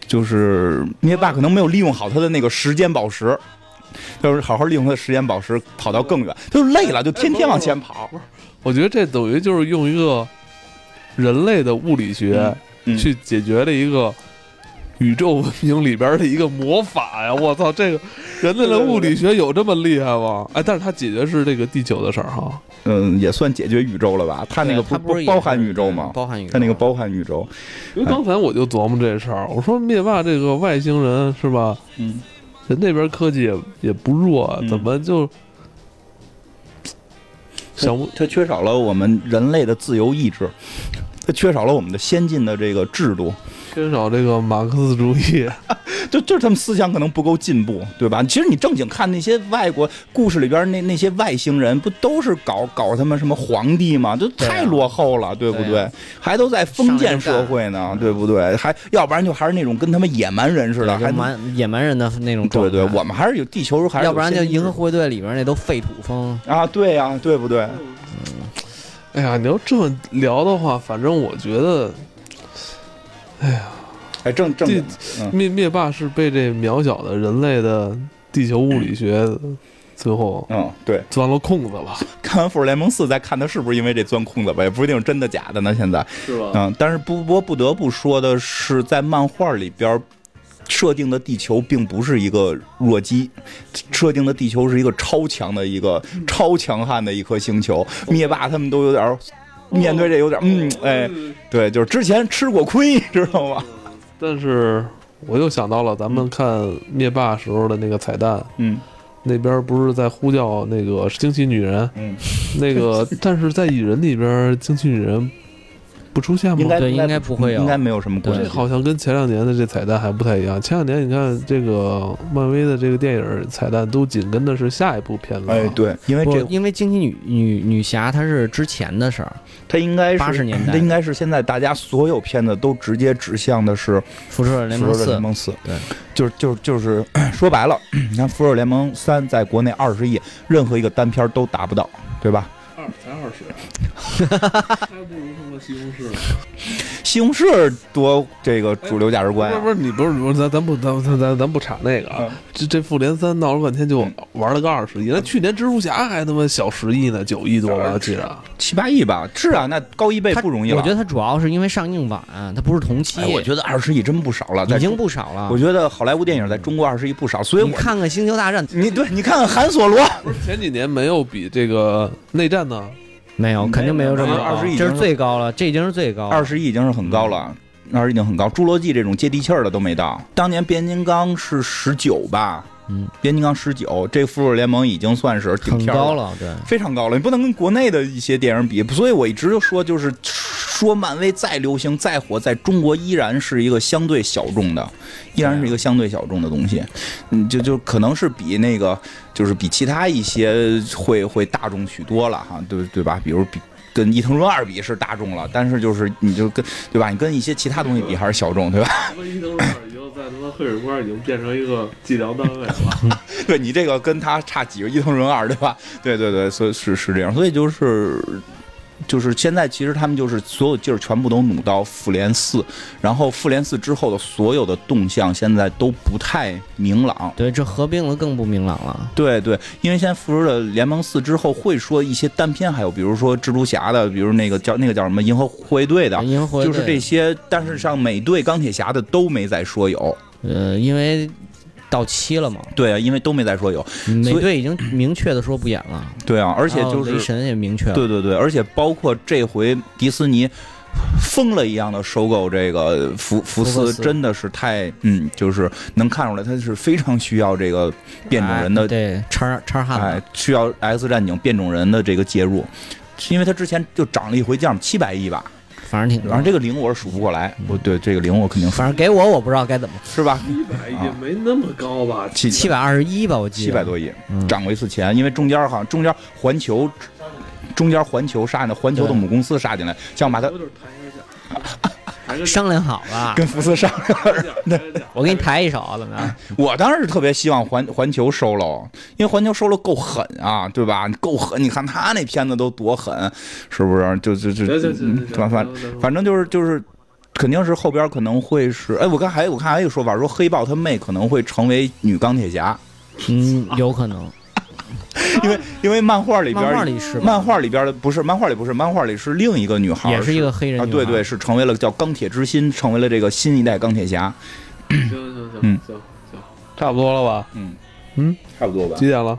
[SPEAKER 2] 就是灭霸可能没有利用好他的那个时间宝石，要是好好利用他的时间宝石跑到更远，他就累了，就天天往前跑。
[SPEAKER 1] 我觉得这等于就是用一个人类的物理学去解决了一个宇宙文明里边的一个魔法呀！我操，这个人类的物理学有这么厉害吗？哎，但是他解决是这个地球的事儿哈。
[SPEAKER 2] 嗯，也算解决宇宙了吧？他那个不
[SPEAKER 3] 不
[SPEAKER 2] 包含宇宙吗？
[SPEAKER 3] 包含宇宙。
[SPEAKER 2] 他那个包含宇宙。
[SPEAKER 1] 因为刚才我就琢磨这事儿，我说灭霸这个外星人是吧？
[SPEAKER 2] 嗯，
[SPEAKER 1] 人那边科技也也不弱，怎么就？
[SPEAKER 2] 它缺少了我们人类的自由意志，它缺少了我们的先进的这个制度，
[SPEAKER 1] 缺少这个马克思主义。
[SPEAKER 2] 就就是他们思想可能不够进步，对吧？其实你正经看那些外国故事里边那那些外星人，不都是搞搞他们什么皇帝吗？都太落后了，对不对？还都在封建社会呢，对不对？还要不然就还是那种跟他们野蛮人似的，还
[SPEAKER 3] 蛮野蛮人的那种。
[SPEAKER 2] 对对，我们还是有地球，还是
[SPEAKER 3] 要不然就银河护卫队里边那都废土风
[SPEAKER 2] 啊，对呀，对不对？
[SPEAKER 1] 嗯，哎呀，你要这么聊的话，反正我觉得，哎呀。
[SPEAKER 2] 哎，正正
[SPEAKER 1] 灭灭霸是被这渺小的人类的地球物理学最后
[SPEAKER 2] 嗯对
[SPEAKER 1] 钻了空子了。
[SPEAKER 2] 看完《复仇者联盟四》再看他是不是因为这钻空子吧，也不一定是真的假的呢。现在
[SPEAKER 1] 是吧？
[SPEAKER 2] 嗯，但是不不不得不说的是，在漫画里边设定的地球并不是一个弱鸡，设定的地球是一个超强的一个超强悍的一颗星球。灭霸他们都有点面对这有点嗯哎对，就是之前吃过亏，知道吗？
[SPEAKER 1] 但是我又想到了咱们看灭霸时候的那个彩蛋，
[SPEAKER 2] 嗯，
[SPEAKER 1] 那边不是在呼叫那个惊奇女人，
[SPEAKER 2] 嗯，
[SPEAKER 1] 那个 但是在蚁人里边惊奇女人不出现吗？
[SPEAKER 2] 应该应
[SPEAKER 3] 应该不会有
[SPEAKER 2] 应该没有什么关系。
[SPEAKER 1] 这好像跟前两年的这彩蛋还不太一样。前两年你看这个漫威的这个电影彩蛋都紧跟的是下一部片子，
[SPEAKER 2] 哎，，对，因为
[SPEAKER 3] 不
[SPEAKER 2] 这，
[SPEAKER 3] 因为惊奇女女女侠她是之前的事儿，
[SPEAKER 2] 她应该是
[SPEAKER 3] 八十年代
[SPEAKER 2] 她应该是现在大家所有片子都直接指向的是《
[SPEAKER 3] 复仇者联盟四
[SPEAKER 2] 复仇者联》盟四》。
[SPEAKER 3] 对，
[SPEAKER 2] 就是就是就是 说白了，你看《复仇者联盟三》在国内二十亿，任何一个单片都达不到，对吧？
[SPEAKER 1] 二才二十，还不如他妈西红柿呢。
[SPEAKER 2] 西红柿多这个主流价值观啊
[SPEAKER 1] 不是不是，你不是不是咱咱不咱咱咱咱不插那个啊
[SPEAKER 2] 嗯，
[SPEAKER 1] 这这复联三闹了半天就玩了个二十亿，那去年蜘蛛侠还他妈小十亿呢，九亿多吧，记得。
[SPEAKER 2] 七八亿吧？是啊，那高一倍
[SPEAKER 3] 它
[SPEAKER 2] 不容易了。
[SPEAKER 3] 我觉得它主要是因为上映晚，它不是同期，
[SPEAKER 2] 哎，我觉得二十亿真不少了，
[SPEAKER 3] 已经不少了
[SPEAKER 2] 我。觉得好莱坞电影在中国二十亿不少，所以我
[SPEAKER 3] 你看看《星球大战》，
[SPEAKER 2] 你对你看看韩索罗，
[SPEAKER 1] 不是前几年没有比这个内战呢？
[SPEAKER 3] 没有，肯定没有这么高
[SPEAKER 2] ，20亿已经
[SPEAKER 3] 这是
[SPEAKER 2] 是
[SPEAKER 3] 最高了，这已经是最高了。
[SPEAKER 2] 二十亿已经是很高了。二十已经很高，侏罗纪这种接地气儿的都没到。当年变形金刚是十九吧？
[SPEAKER 3] 嗯，
[SPEAKER 2] 变形金刚十九，这复仇者联盟已经算是顶
[SPEAKER 3] 高，了，对。
[SPEAKER 2] 非常高了。你不能跟国内的一些电影比，所以我一直就说，就是 说漫威再流行再火，在中国依然是一个相对小众的，依然是一个相对小众的东西。嗯，就就可能是比那个，就是比其他一些会会大众许多了哈，对对吧？比如比。跟伊藤润二比是大众了，但是就是你就跟对吧？你跟一些其他东西比还是小众，对吧？
[SPEAKER 1] 伊藤润二已经在他妈黑水关已经变成一个计量单位了。
[SPEAKER 2] 对你这个跟他差几个伊藤润二，对吧？对对对，所以是是这样，所以就是就是现在其实他们就是所有劲儿全部都努到复联四，然后复联四之后的所有的动向现在都不太明朗。
[SPEAKER 3] 对，这合并了更不明朗了。
[SPEAKER 2] 对对，因为现在复仇者联盟四之后会说一些单片，还有比如说蜘蛛侠的，比如那个叫那个叫什么银河护卫队的，
[SPEAKER 3] 银河
[SPEAKER 2] 就是这些。但是像美队、钢铁侠的都没再说有。
[SPEAKER 3] 呃，因为到期了嘛，
[SPEAKER 2] 对啊，因为都没再说有。
[SPEAKER 3] 美队已经明确的说不演了，
[SPEAKER 2] 对啊，而且就是
[SPEAKER 3] 雷神也明确了，
[SPEAKER 2] 对对对，而且包括这回迪斯尼疯了一样的收购这个福福斯，真的是太嗯，就是能看出来他是非常需要这个变种人的
[SPEAKER 3] 哎对叉叉汉
[SPEAKER 2] 哎，，需要 X 战警变种人的这个介入。因为他之前就涨了一回价，七百亿吧，
[SPEAKER 3] 反正挺多
[SPEAKER 2] 反正。这个零我是数不过来，我对这个零我肯定
[SPEAKER 3] 反正给我我不知道该怎么，
[SPEAKER 2] 是吧？
[SPEAKER 1] 一百也没那么高吧？
[SPEAKER 2] 七
[SPEAKER 3] 七百二十一吧，我记得
[SPEAKER 2] 七百多亿，
[SPEAKER 3] 嗯
[SPEAKER 2] 涨过一次钱，因为中间好像中间环球，中间环球杀进来，环球的母公司杀进来，想把它
[SPEAKER 3] 商量好了，
[SPEAKER 2] 跟福斯商量。
[SPEAKER 3] 我给你抬一手，怎么样？
[SPEAKER 2] 我当时是特别希望环环球收了，因为环球收了够狠啊，对吧？够狠，你看他那片子都多狠，是不是？就就就
[SPEAKER 1] 行行行行，
[SPEAKER 2] 反反反正就是就是。肯定是后边可能会是，哎，我看还我看还有一个说法，说黑豹他妹可能会成为女钢铁侠，
[SPEAKER 3] 嗯，有可能。
[SPEAKER 2] 因为因为漫画里边
[SPEAKER 3] 漫画里是
[SPEAKER 2] 漫画里边的不是漫画里不是漫画里是另一个女孩，
[SPEAKER 3] 也是一个黑人
[SPEAKER 2] 啊，
[SPEAKER 3] 女孩
[SPEAKER 2] 对对，是成为了叫钢铁之心，成为了这个新一代钢铁侠，
[SPEAKER 1] 行行行
[SPEAKER 2] 嗯。
[SPEAKER 1] 行行，差不多了吧？
[SPEAKER 2] 嗯。
[SPEAKER 1] 嗯，
[SPEAKER 2] 差不多吧。
[SPEAKER 1] 几。点了？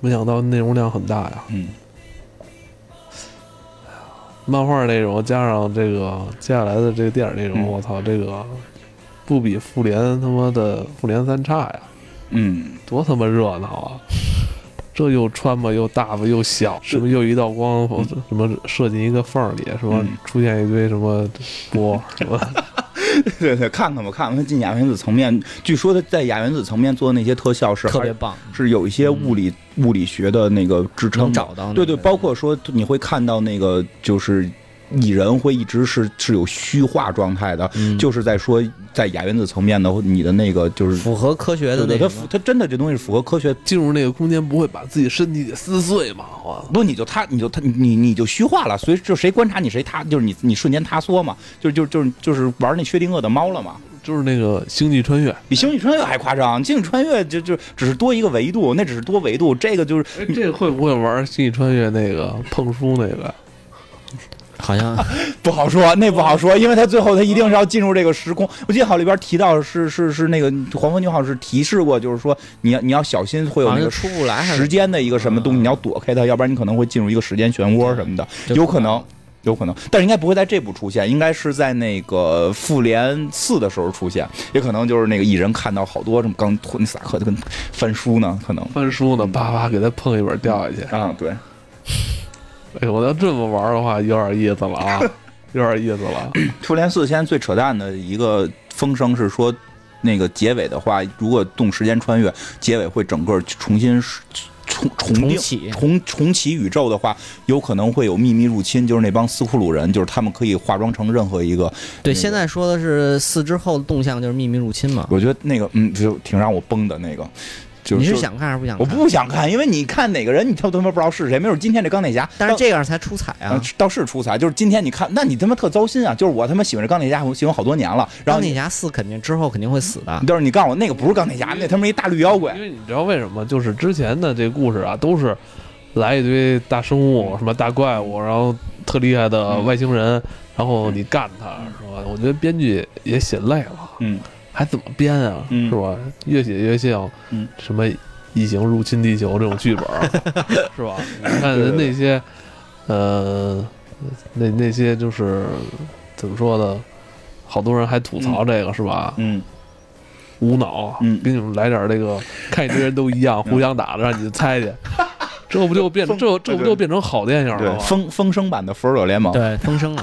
[SPEAKER 1] 没想到内容量很大呀，
[SPEAKER 2] 嗯，
[SPEAKER 1] 漫画内容加上这个接下来的这个电影内容，
[SPEAKER 2] 嗯。
[SPEAKER 1] 我操，这个不比复联他妈的复联三差呀，
[SPEAKER 2] 嗯，
[SPEAKER 1] 多他妈热闹啊！这又穿吧，又大吧，又小，什么又一道光，什么射进一个缝儿里，什么
[SPEAKER 2] 嗯
[SPEAKER 1] 出现一堆什么波，什么
[SPEAKER 2] 对对，看看吧，看看他进亚原子层面，据说他在亚原子层面做的那些特效是
[SPEAKER 3] 特别棒，
[SPEAKER 2] 是有一些物理、物理学的那个支撑。
[SPEAKER 3] 能找到那个。
[SPEAKER 2] 对对，包括说你会看到那个就是蚁人会一直是是有虚化状态的，
[SPEAKER 3] 嗯
[SPEAKER 2] 就是在说在亚原子层面的你的那个就是。
[SPEAKER 3] 符合科学的那什么。
[SPEAKER 2] 符它真的这东西是符合科学。
[SPEAKER 1] 进入那个空间不会把自己身体给撕碎吗？我
[SPEAKER 2] 不，你就他，你就他，你你就虚化了，所以就谁观察你谁塌，就是你你瞬间塌缩嘛，就就就是就是玩那薛定谔的猫了嘛。
[SPEAKER 1] 就是那个星际穿越，
[SPEAKER 2] 比星际穿越还夸张，星际穿越就就只是多一个维度，那只是多维度，这个就是
[SPEAKER 1] 哎，这个会不会玩星际穿越那个碰书那个？
[SPEAKER 3] 好像
[SPEAKER 2] 不好说，那不好说，因为他最后他一定是要进入这个时空。我记得好里边提到是是是那个黄蜂女好像是提示过，就是说你要你要小心会有那个
[SPEAKER 3] 出不来
[SPEAKER 2] 时间的一个什么东西，你要躲开它，要不然你可能会进入一个时间漩涡什么的，有可能。有可能，但是应该不会在这部出现，应该是在那个复联四的时候出现，也可能就是那个蚁人看到好多什么刚托尼斯塔克就跟翻书呢，可能
[SPEAKER 1] 翻书呢，叭叭给他碰一本掉下去。
[SPEAKER 2] 啊，对，
[SPEAKER 1] 哎，我要这么玩的话，有点意思了啊，有点意思了。
[SPEAKER 2] 复联四现在最扯淡的一个风声是说，那个结尾的话，如果动时间穿越，结尾会整个重新重重定
[SPEAKER 3] 重启
[SPEAKER 2] 重重启宇宙的话，有可能会有秘密入侵，就是那帮斯库鲁人，就是他们可以化妆成任何一个。
[SPEAKER 3] 对，现在说的是四之后的动向就是秘密入侵嘛。
[SPEAKER 2] 我觉得那个嗯，就挺让我崩的那个。
[SPEAKER 3] 你是想看还是不想看我？
[SPEAKER 2] 不想看，因为你看哪个人，你都他妈不知道是谁。没准今天这钢铁侠，
[SPEAKER 3] 但是这样才出彩啊
[SPEAKER 2] 嗯！倒是出彩，就是今天你看，那你他妈特糟心啊！就是我他妈喜欢这钢铁侠，我喜欢好多年了，然后
[SPEAKER 3] 钢铁侠四肯定之后肯定会死的。
[SPEAKER 2] 就是你告诉我那个不是钢铁侠，那他妈一大绿妖怪
[SPEAKER 1] 因。为你知道为什么？就是之前的这故事啊，都是来一堆大生物，什么大怪物，然后特厉害的外星人，然后你干他，是吧？我觉得编剧也写累了，
[SPEAKER 2] 嗯，
[SPEAKER 1] 还怎么编啊？
[SPEAKER 2] 嗯
[SPEAKER 1] 是吧？越写越像
[SPEAKER 2] 嗯
[SPEAKER 1] 什么异形入侵地球这种剧本儿，是吧？你看人那些，呃，那那些就是怎么说呢？好多人还吐槽这个、是吧？
[SPEAKER 2] 嗯，
[SPEAKER 1] 无脑，
[SPEAKER 2] 嗯
[SPEAKER 1] 给你们来点这个，看一堆人都一样，互相打着，让你猜去，这不就变这这不就变成好电影了，吗？
[SPEAKER 2] 风风声版的复仇者联盟，
[SPEAKER 3] 对，风声了，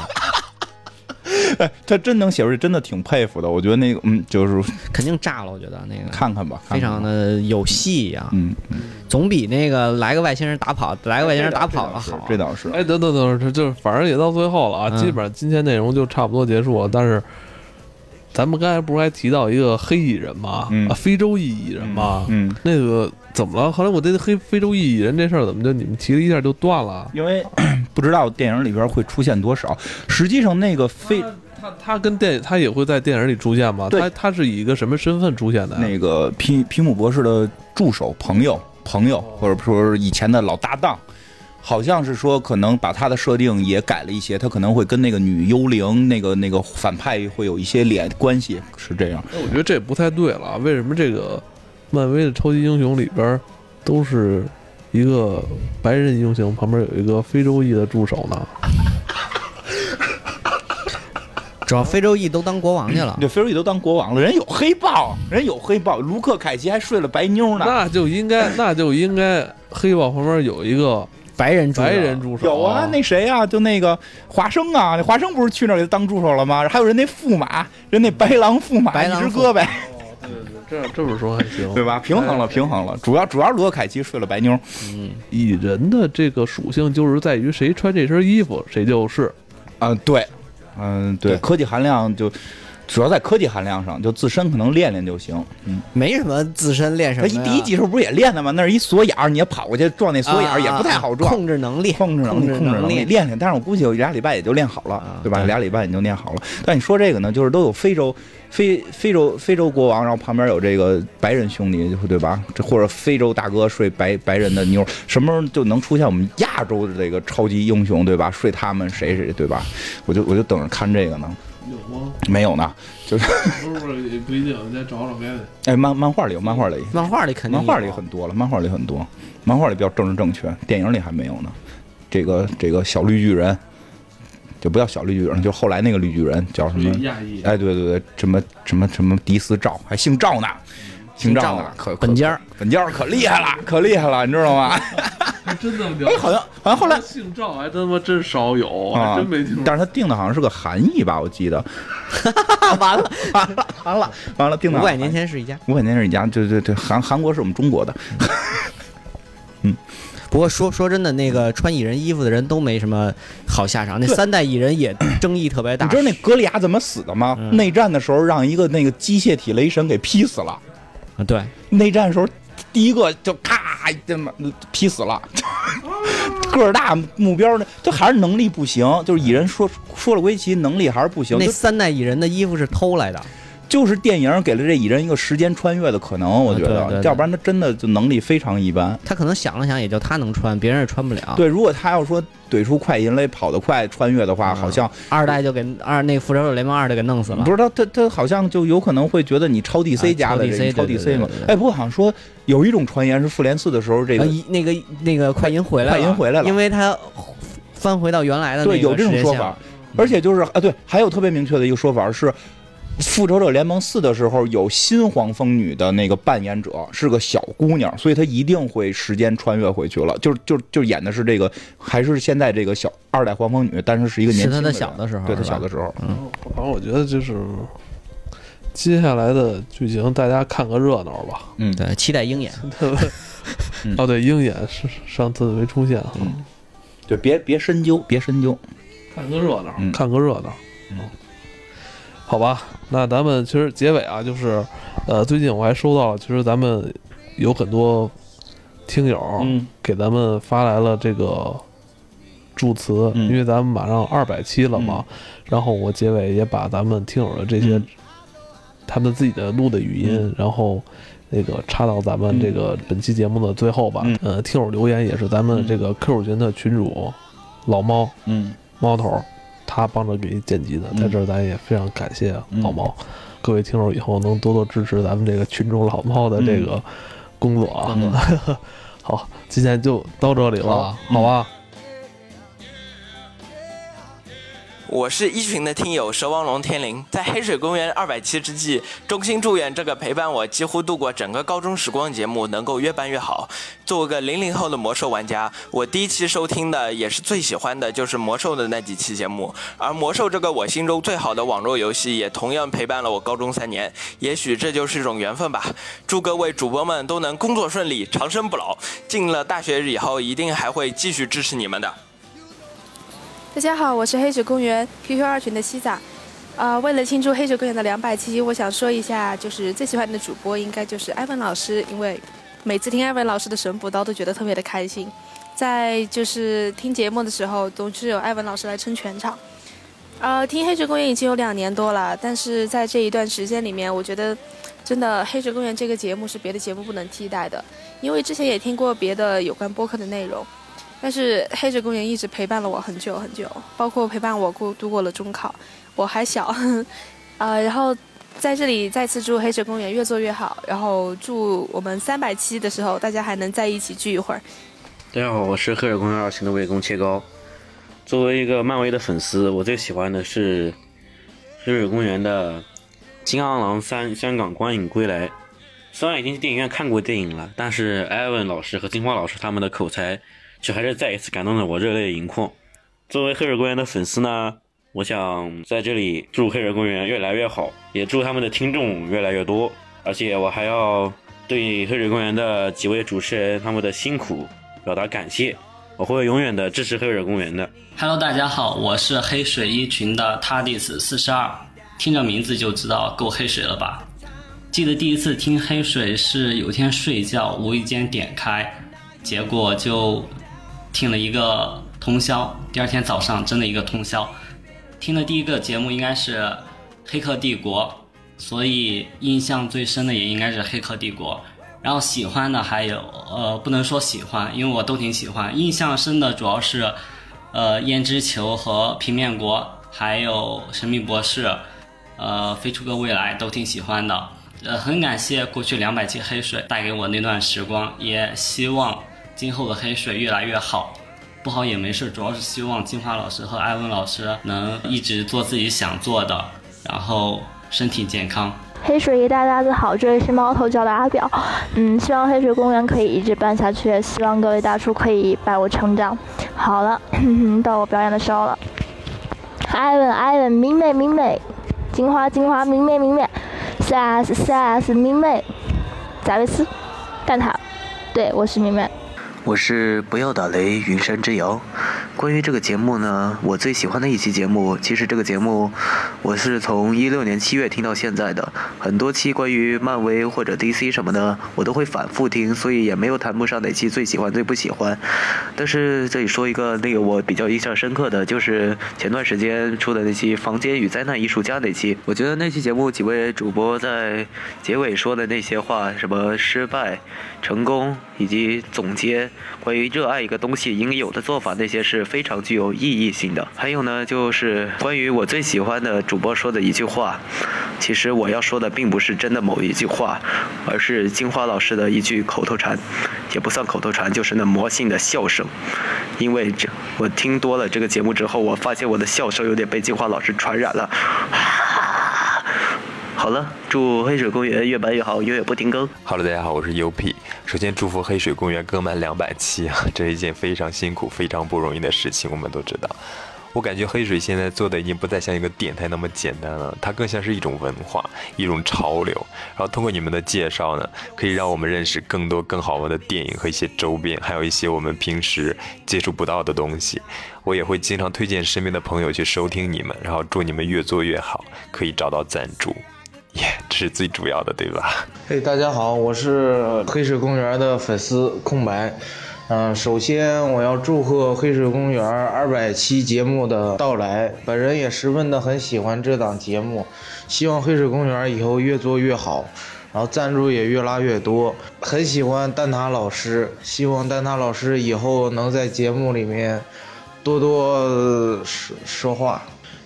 [SPEAKER 2] 哎，他真能写出来，真的挺佩服的。我觉得那个，嗯，就是
[SPEAKER 3] 肯定炸了。我觉得那个
[SPEAKER 2] 看看吧，看看吧
[SPEAKER 3] 非常，的有戏呀，
[SPEAKER 2] 嗯，嗯
[SPEAKER 3] 总比那个来个外星人打跑，来个外星人打跑
[SPEAKER 2] 这倒是
[SPEAKER 3] 的好。
[SPEAKER 2] 这倒是。
[SPEAKER 1] 哎，等等等，这就是反正也到最后了啊，
[SPEAKER 3] 嗯
[SPEAKER 1] 基本上今天内容就差不多结束了。但是咱们刚才不是还提到一个黑蚁人吗？
[SPEAKER 2] 嗯
[SPEAKER 1] 啊，非洲裔蚁人吗？
[SPEAKER 2] 嗯，
[SPEAKER 1] 那个怎么了？后来我这黑非洲裔蚁人这事儿怎么就你们提了一下就断了？
[SPEAKER 2] 因为不知道电影里边会出现多少。实际上，那个非
[SPEAKER 1] 他他他跟电他也会在电影里出现吗？他他是以一个什么身份出现的呀？
[SPEAKER 2] 那个皮皮姆博士的助手、朋友、朋友，或者说是以前的老搭档，好像是说可能把他的设定也改了一些，他可能会跟那个女幽灵、那个那个反派会有一些联关系，是这样。
[SPEAKER 1] 哎我觉得这不太对了啊。为什么这个漫威的超级英雄里边都是一个白人英雄，旁边有一个非洲裔的助手呢？
[SPEAKER 3] 主要非洲裔都当国王去了。
[SPEAKER 2] 对，非洲裔都当国王了，人有黑豹，人有黑豹，卢克凯奇还睡了白妞呢。
[SPEAKER 1] 那就应该，那就应该黑豹旁边有一个
[SPEAKER 3] 白人主
[SPEAKER 1] 白人助手。
[SPEAKER 2] 有啊，那谁啊，就那个华生啊，那华生不是去那儿给他当助手了吗？还有人那驸马，人那白狼驸马一
[SPEAKER 3] 白狼驸
[SPEAKER 2] 只胳膊，
[SPEAKER 1] 对对，这这么说还行，
[SPEAKER 2] 对吧？平衡了，平衡了。主要主要是卢克凯奇睡了白妞。
[SPEAKER 3] 嗯，
[SPEAKER 1] 蚁人的这个属性就是在于谁穿这身衣服，谁就是。
[SPEAKER 2] 啊，对，嗯，对，科技含量就主要在科技含量上，就自身可能练练就行。嗯，
[SPEAKER 3] 没什么自身练什么。
[SPEAKER 2] 他第一集时候不是也练了吗？那是一锁眼儿，你也跑过去撞那锁眼儿也不太好撞。
[SPEAKER 3] 啊控制能力，
[SPEAKER 2] 控制能力，
[SPEAKER 3] 控制
[SPEAKER 2] 能力，练练。但是我估计有俩礼拜也就练好了
[SPEAKER 3] 啊，
[SPEAKER 2] 对吧？
[SPEAKER 3] 对
[SPEAKER 2] 俩礼拜也就练好了。但你说这个呢，就是都有非洲非非洲非洲国王，然后旁边有这个白人兄弟，对吧？这或者非洲大哥睡白白人的妞，什么时候就能出现我们亚洲的这个超级英雄，对吧？睡他们谁谁，对吧？我就我就等着看这个呢。没有呢，就是
[SPEAKER 1] 不是不是，不一定，你再找找别的。
[SPEAKER 2] 哎，漫漫画里有，漫画里
[SPEAKER 3] 漫画里肯定
[SPEAKER 2] 漫画里很多了，漫画里很多，漫画里比较政治正确，电影里还没有呢。这个这个小绿巨人，就不叫小绿巨人，就后来那个绿巨人叫什么？
[SPEAKER 1] 亚裔，
[SPEAKER 2] 哎，对对对，什么什么什么迪斯赵，还姓赵呢，姓赵
[SPEAKER 3] 赵
[SPEAKER 2] 呢，可可
[SPEAKER 3] 本家儿
[SPEAKER 2] 本家儿可厉害了，可厉害了，你知道吗？
[SPEAKER 1] 还 真的
[SPEAKER 2] 哎，好像好像后来，
[SPEAKER 1] 姓赵还他妈真少有，真没听说。
[SPEAKER 2] 但是他定的好像是个韩裔吧，我记得。完了 完了完了完了，定的
[SPEAKER 3] 五百年前是一家。
[SPEAKER 2] 五百年是一家，对对对，韩韩国是我们中国的。
[SPEAKER 3] 嗯不过说说真的，那个穿蚁人衣服的人都没什么好下场。那三代蚁人也 争议特别大。
[SPEAKER 2] 你知道那格利亚怎么死的吗？
[SPEAKER 3] 嗯
[SPEAKER 2] 内战的时候让一个那个机械体雷神给劈死了。
[SPEAKER 3] 啊对，
[SPEAKER 2] 内战的时候，第一个就咔这么劈死了。个儿大目标呢，就还是能力不行。就是蚁人说说了归齐，能力还是不行。
[SPEAKER 3] 那三代蚁人的衣服是偷来的。
[SPEAKER 2] 就是电影给了这蚁人一个时间穿越的可能，我觉得，
[SPEAKER 3] 对对对。
[SPEAKER 2] 要不然他真的就能力非常一般。
[SPEAKER 3] 他可能想了想，也就他能穿，别人也穿不了。，
[SPEAKER 2] 对，如果他要说怼出快银雷跑得快穿越的话，
[SPEAKER 3] 嗯
[SPEAKER 2] 好像
[SPEAKER 3] 二代就给二那复仇者联盟二就给弄死了。
[SPEAKER 2] 不。是他他他好像就有可能会觉得你超 DC 家的
[SPEAKER 3] DC
[SPEAKER 2] 超 DC 嘛。哎，不过好像说有一种传言是复联四的时候，这
[SPEAKER 3] 呃
[SPEAKER 2] 个
[SPEAKER 3] 一那个那个快银回来了，
[SPEAKER 2] 快银回来了。
[SPEAKER 3] 因为他翻回到原来的那个
[SPEAKER 2] 对有这种说法，而且就是啊，对，还有特别明确的一个说法是，复仇者联盟四的时候有新黄蜂女的那个扮演者是个小姑娘，所以她一定会时间穿越回去了。就就就演的是这个，还是现在这个小二代黄蜂女，但是是一个年轻
[SPEAKER 3] 是她
[SPEAKER 2] 的
[SPEAKER 3] 的小的时候
[SPEAKER 2] 对她小的时候。
[SPEAKER 1] 嗯反正我觉得就是接下来的剧情，大家看个热闹吧。
[SPEAKER 2] 嗯，
[SPEAKER 3] 对，期待鹰眼。
[SPEAKER 2] 嗯
[SPEAKER 1] 哦，对，鹰眼是上次没出现哈，
[SPEAKER 2] 嗯对，别别深究，别深究。
[SPEAKER 1] 看个热闹，
[SPEAKER 2] 嗯
[SPEAKER 1] 看个热闹。
[SPEAKER 2] 嗯，
[SPEAKER 1] 好吧，那咱们其实结尾啊，就是呃，最近我还收到了，其实咱们有很多听友
[SPEAKER 2] 嗯。
[SPEAKER 1] 给咱们发来了这个祝词，
[SPEAKER 2] 嗯。
[SPEAKER 1] 因为咱们马上二百期了嘛，然后我结尾也把咱们听友的这些、
[SPEAKER 2] 嗯。
[SPEAKER 1] 他们自己的录的语音，然后。那个插到咱们这个本期节目的最后吧。
[SPEAKER 2] 嗯。
[SPEAKER 1] 呃，听友留言也是咱们这个 Q 群的群主老猫
[SPEAKER 2] 嗯。
[SPEAKER 1] 猫头，他帮着给剪辑的，
[SPEAKER 2] 嗯
[SPEAKER 1] 在这儿咱也非常感谢
[SPEAKER 2] 嗯
[SPEAKER 1] 老猫。各位听众以后能多多支持咱们这个群众老猫的这个工作啊。
[SPEAKER 2] 嗯
[SPEAKER 1] 好，今天就到这里了，
[SPEAKER 2] 好
[SPEAKER 1] 好吧？
[SPEAKER 4] 我是一群的听友蛇王龙天灵，在黑水公园二百期之际，衷心祝愿这个陪伴我几乎度过整个高中时光节目能够越办越好。作为个零零后的魔兽玩家，我第一期收听的也是最喜欢的就是魔兽的那几期节目，而魔兽这个我心中最好的网络游戏也同样陪伴了我高中三年。也许这就是一种缘分吧。祝各位主播们都能工作顺利，长生不老。进了大学以后，一定还会继续支持你们的。
[SPEAKER 5] 大家好，我是黑水公园 QQ 二群的西仔。呃，为了庆祝黑水公园的两百期，我想说一下，就是最喜欢的主播应该就是艾文老师，因为每次听艾文老师的神补刀都觉得特别的开心。在就是听节目的时候，总是有艾文老师来撑全场。呃，听黑水公园已经有两年多了，但是在这一段时间里面，我觉得真的黑水公园这个节目是别的节目不能替代的，因为之前也听过别的有关播客的内容。但是黑水公园一直陪伴了我很久很久，包括陪伴我过度过了中考，我还小，呃，然后在这里再次祝黑水公园越做越好，然后祝我们三百期的时候大家还能在一起聚一会儿。
[SPEAKER 6] 大家好，我是黑水公园二群的围攻切糕。作为一个漫威的粉丝，我最喜欢的是黑水公园的《金刚狼三：香港观影归来》。虽然已经去电影院看过电影了，但是艾文老师和金花老师他们的口才，却还是再一次感动了我热泪盈眶。作为黑水公园的粉丝呢，我想在这里祝黑水公园越来越好，也祝他们的听众越来越多。而且我还要对黑水公园的几位主持人他们的辛苦表达感谢。我会永远的支持黑水公园的。
[SPEAKER 7] Hello，大家好，我是黑水一群的 Tardis 四十二，听着名字就知道够黑水了吧？记得第一次听黑水是有天睡觉无意间点开，结果就听了一个通宵，第二天早上真的一个通宵。听的第一个节目应该是《黑客帝国》，所以印象最深的也应该是《黑客帝国》。然后喜欢的还有，呃，不能说喜欢，因为我都挺喜欢。印象深的主要是，呃，胭脂球和平面国，还有神秘博士，呃，飞出个未来都挺喜欢的。呃，很感谢过去两百期黑水带给我那段时光，也希望今后的黑水越来越好。不好也没事，主要是希望金花老师和艾文老师能一直做自己想做的，然后身体健康。
[SPEAKER 8] 黑水一大家子好，这里是猫头叫的阿表，嗯，希望黑水公园可以一直办下去，希望各位大叔可以伴我成长。好了，到我表演的时候了。艾文艾文，明媚明媚，金花金花，明媚明媚，CS，CS，明媚，贾维斯，蛋挞，对我是明媚。
[SPEAKER 9] 我是不要打雷，云山之遥。关于这个节目呢，我最喜欢的一期节目，其实这个节目我是从一六年七月听到现在的，很多期关于漫威或者 DC 什么的，我都会反复听，所以也没有谈不上哪期最喜欢、最不喜欢。但是这里说一个那个我比较印象深刻的，就是前段时间出的那期《房间与灾难艺术家》那期，我觉得那期节目几位主播在结尾说的那些话，什么失败、成功以及总结。关于热爱一个东西应有的做法，那些是非常具有意义性的。还有呢，就是关于我最喜欢的主播说的一句话，其实我要说的并不是真的某一句话，而是金花老师的一句口头禅，也不算口头禅，就是那魔性的笑声。因为这我听多了这个节目之后，我发现我的笑声有点被金花老师传染了。好了，祝黑水公园越办越好，永远不停更。
[SPEAKER 10] Hello，大家好，我是 UP。首先祝福黑水公园更满两百期啊，这是一件非常辛苦、非常不容易的事情，我们都知道。我感觉黑水现在做的已经不再像一个电台那么简单了，它更像是一种文化、一种潮流。然后通过你们的介绍呢，可以让我们认识更多更好玩的电影和一些周边，还有一些我们平时接触不到的东西。我也会经常推荐身边的朋友去收听你们，然后祝你们越做越好，可以找到赞助，耶，这是最主要的，对吧？
[SPEAKER 11] 嘿，大家好，我是黑水公园的粉丝空白。嗯，首先我要祝贺黑水公园二百期节目的到来，本人也十分的很喜欢这档节目，希望黑水公园以后越做越好，然后赞助也越拉越多。很喜欢蛋挞老师，希望蛋挞老师以后能在节目里面多多说说话，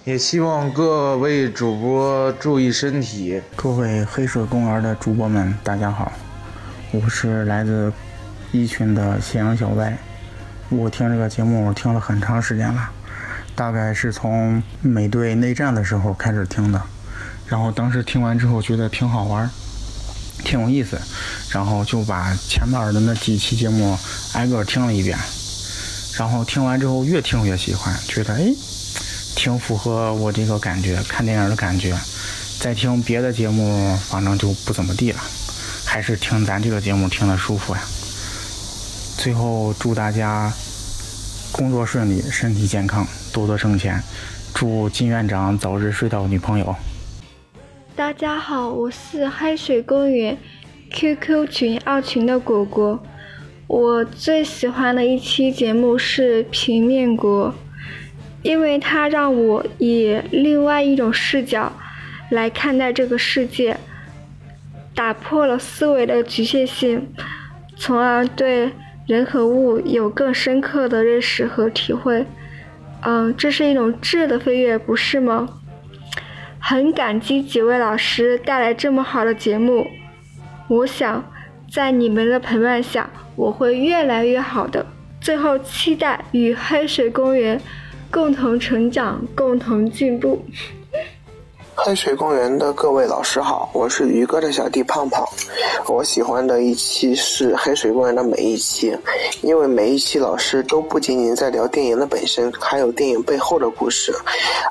[SPEAKER 11] 也希望各位主播注意身体。
[SPEAKER 12] 各位黑水公园的主播们，大家好，我是来自。一群的夕阳小歪，我听这个节目听了很长时间了，大概是从美队内战的时候开始听的，然后当时听完之后觉得挺好玩，挺有意思，然后就把前面的那几期节目挨个听了一遍，然后听完之后越听越喜欢，觉得哎，挺符合我这个感觉，看电影的感觉。再听别的节目，反正就不怎么地了，还是听咱这个节目听的舒服呀。最后祝大家工作顺利，身体健康，多多挣钱。祝金院长早日睡到女朋友。
[SPEAKER 13] 大家好，我是黑水公园 QQ 群二群的果果。我最喜欢的一期节目是《平面国》，因为它让我以另外一种视角来看待这个世界，打破了思维的局限性，从而对。人和物有更深刻的认识和体会，嗯，这是一种质的飞跃，不是吗？很感激几位老师带来这么好的节目，我想在你们的陪伴下，我会越来越好的。最后，期待与黑水公园共同成长，共同进步。
[SPEAKER 14] 黑水公园的各位老师好，我是鱼哥的小弟胖胖。我喜欢的一期是黑水公园的每一期，因为每一期老师都不仅仅在聊电影的本身，还有电影背后的故事。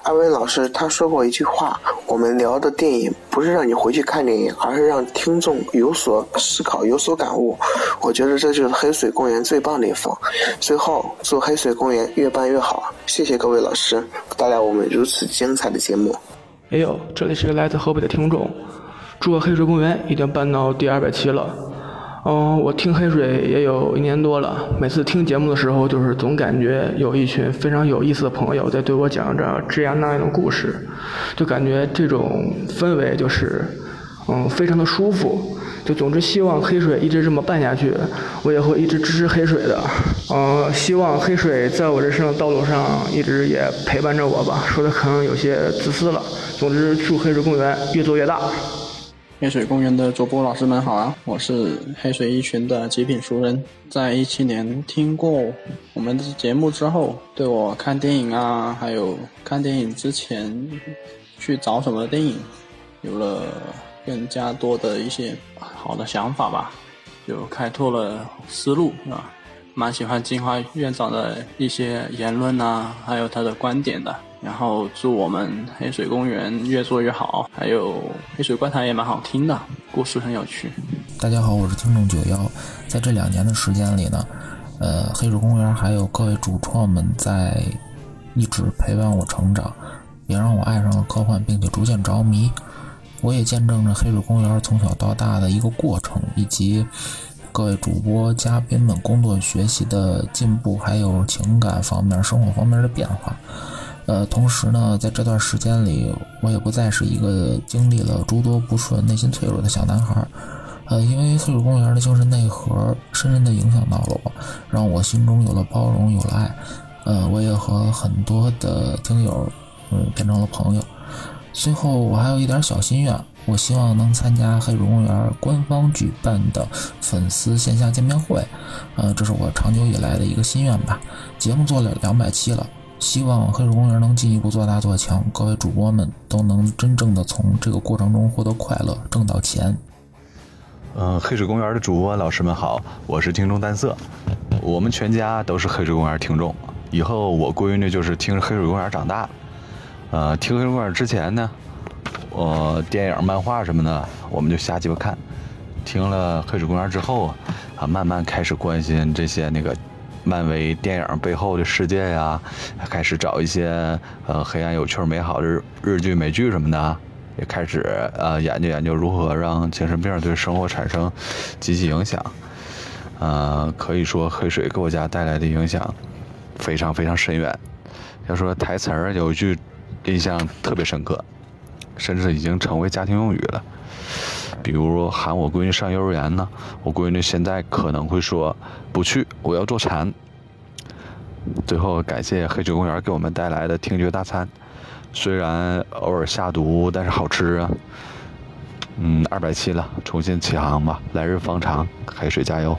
[SPEAKER 14] 艾薇老师他说过一句话：“我们聊的电影不是让你回去看电影，而是让听众有所思考、有所感悟。”我觉得这就是黑水公园最棒的地方。最后，祝黑水公园越办越好！谢谢各位老师带来我们如此精彩的节目。
[SPEAKER 15] 哎呦，这里是个来自河北的听众，住黑水公园已经搬到第二百期了。嗯，我听黑水也有一年多了，每次听节目的时候，就是总感觉有一群非常有意思的朋友在对我讲着这样那样的故事，就感觉这种氛围就是，嗯，非常的舒服。就总之希望黑水一直这么办下去，我也会一直支持黑水的。嗯，希望黑水在我人生的道路上一直也陪伴着我吧。说的可能有些自私了。总之，祝黑水公园越做越大。
[SPEAKER 16] 黑水公园的主播老师们好啊，我是黑水一群的极品熟人。在一七年听过我们的节目之后，对我看电影啊，还有看电影之前去找什么电影，有了。更加多的一些好的想法吧，就开拓了思路，是吧？蛮喜欢金花院长的一些言论啊，还有他的观点的。然后祝我们黑水公园越做越好，还有黑水怪谈也蛮好听的，故事很有趣。
[SPEAKER 17] 大家好，我是听众九幺，在这两年的时间里呢，呃，黑水公园还有各位主创们在一直陪伴我成长，也让我爱上了科幻，并且逐渐着迷。我也见证着黑水公园从小到大的一个过程，以及各位主播嘉宾们工作学习的进步，还有情感方面、生活方面的变化。呃，同时呢，在这段时间里，我也不再是一个经历了诸多不顺、内心脆弱的小男孩。呃，因为黑水公园的精神内核深深地影响到了我，让我心中有了包容，有了爱。呃，我也和很多的听友，嗯，变成了朋友。最后，我还有一点小心愿，我希望能参加黑水公园官方举办的粉丝线下见面会，呃，这是我长久以来的一个心愿吧。节目做了两百期了，希望黑水公园能进一步做大做强，各位主播们都能真正的从这个过程中获得快乐，挣到钱。
[SPEAKER 18] 嗯，黑水公园的主播老师们好，我是听众淡色，我们全家都是黑水公园听众。以后我闺女就是听着黑水公园长大。呃，听黑水公园之前呢，我电影、漫画什么的，我们就瞎鸡巴看。听了黑水公园之后啊，慢慢开始关心这些那个漫威电影背后的世界呀，开始找一些呃黑暗、有趣、美好的日日剧、美剧什么的。也开始呃研究研究如何让精神病对生活产生积极影响，呃，可以说黑水给我家带来的影响非常非常深远。要说台词儿有一句印象特别深刻，甚至已经成为家庭用语了。比如喊我闺女上幼儿园呢，我闺女现在可能会说不去，我要坐禅。最后感谢黑水公园给我们带来的听觉大餐。虽然偶尔下毒，但是好吃啊。嗯，二百七了，重新起航吧，来日方长，黑水加油。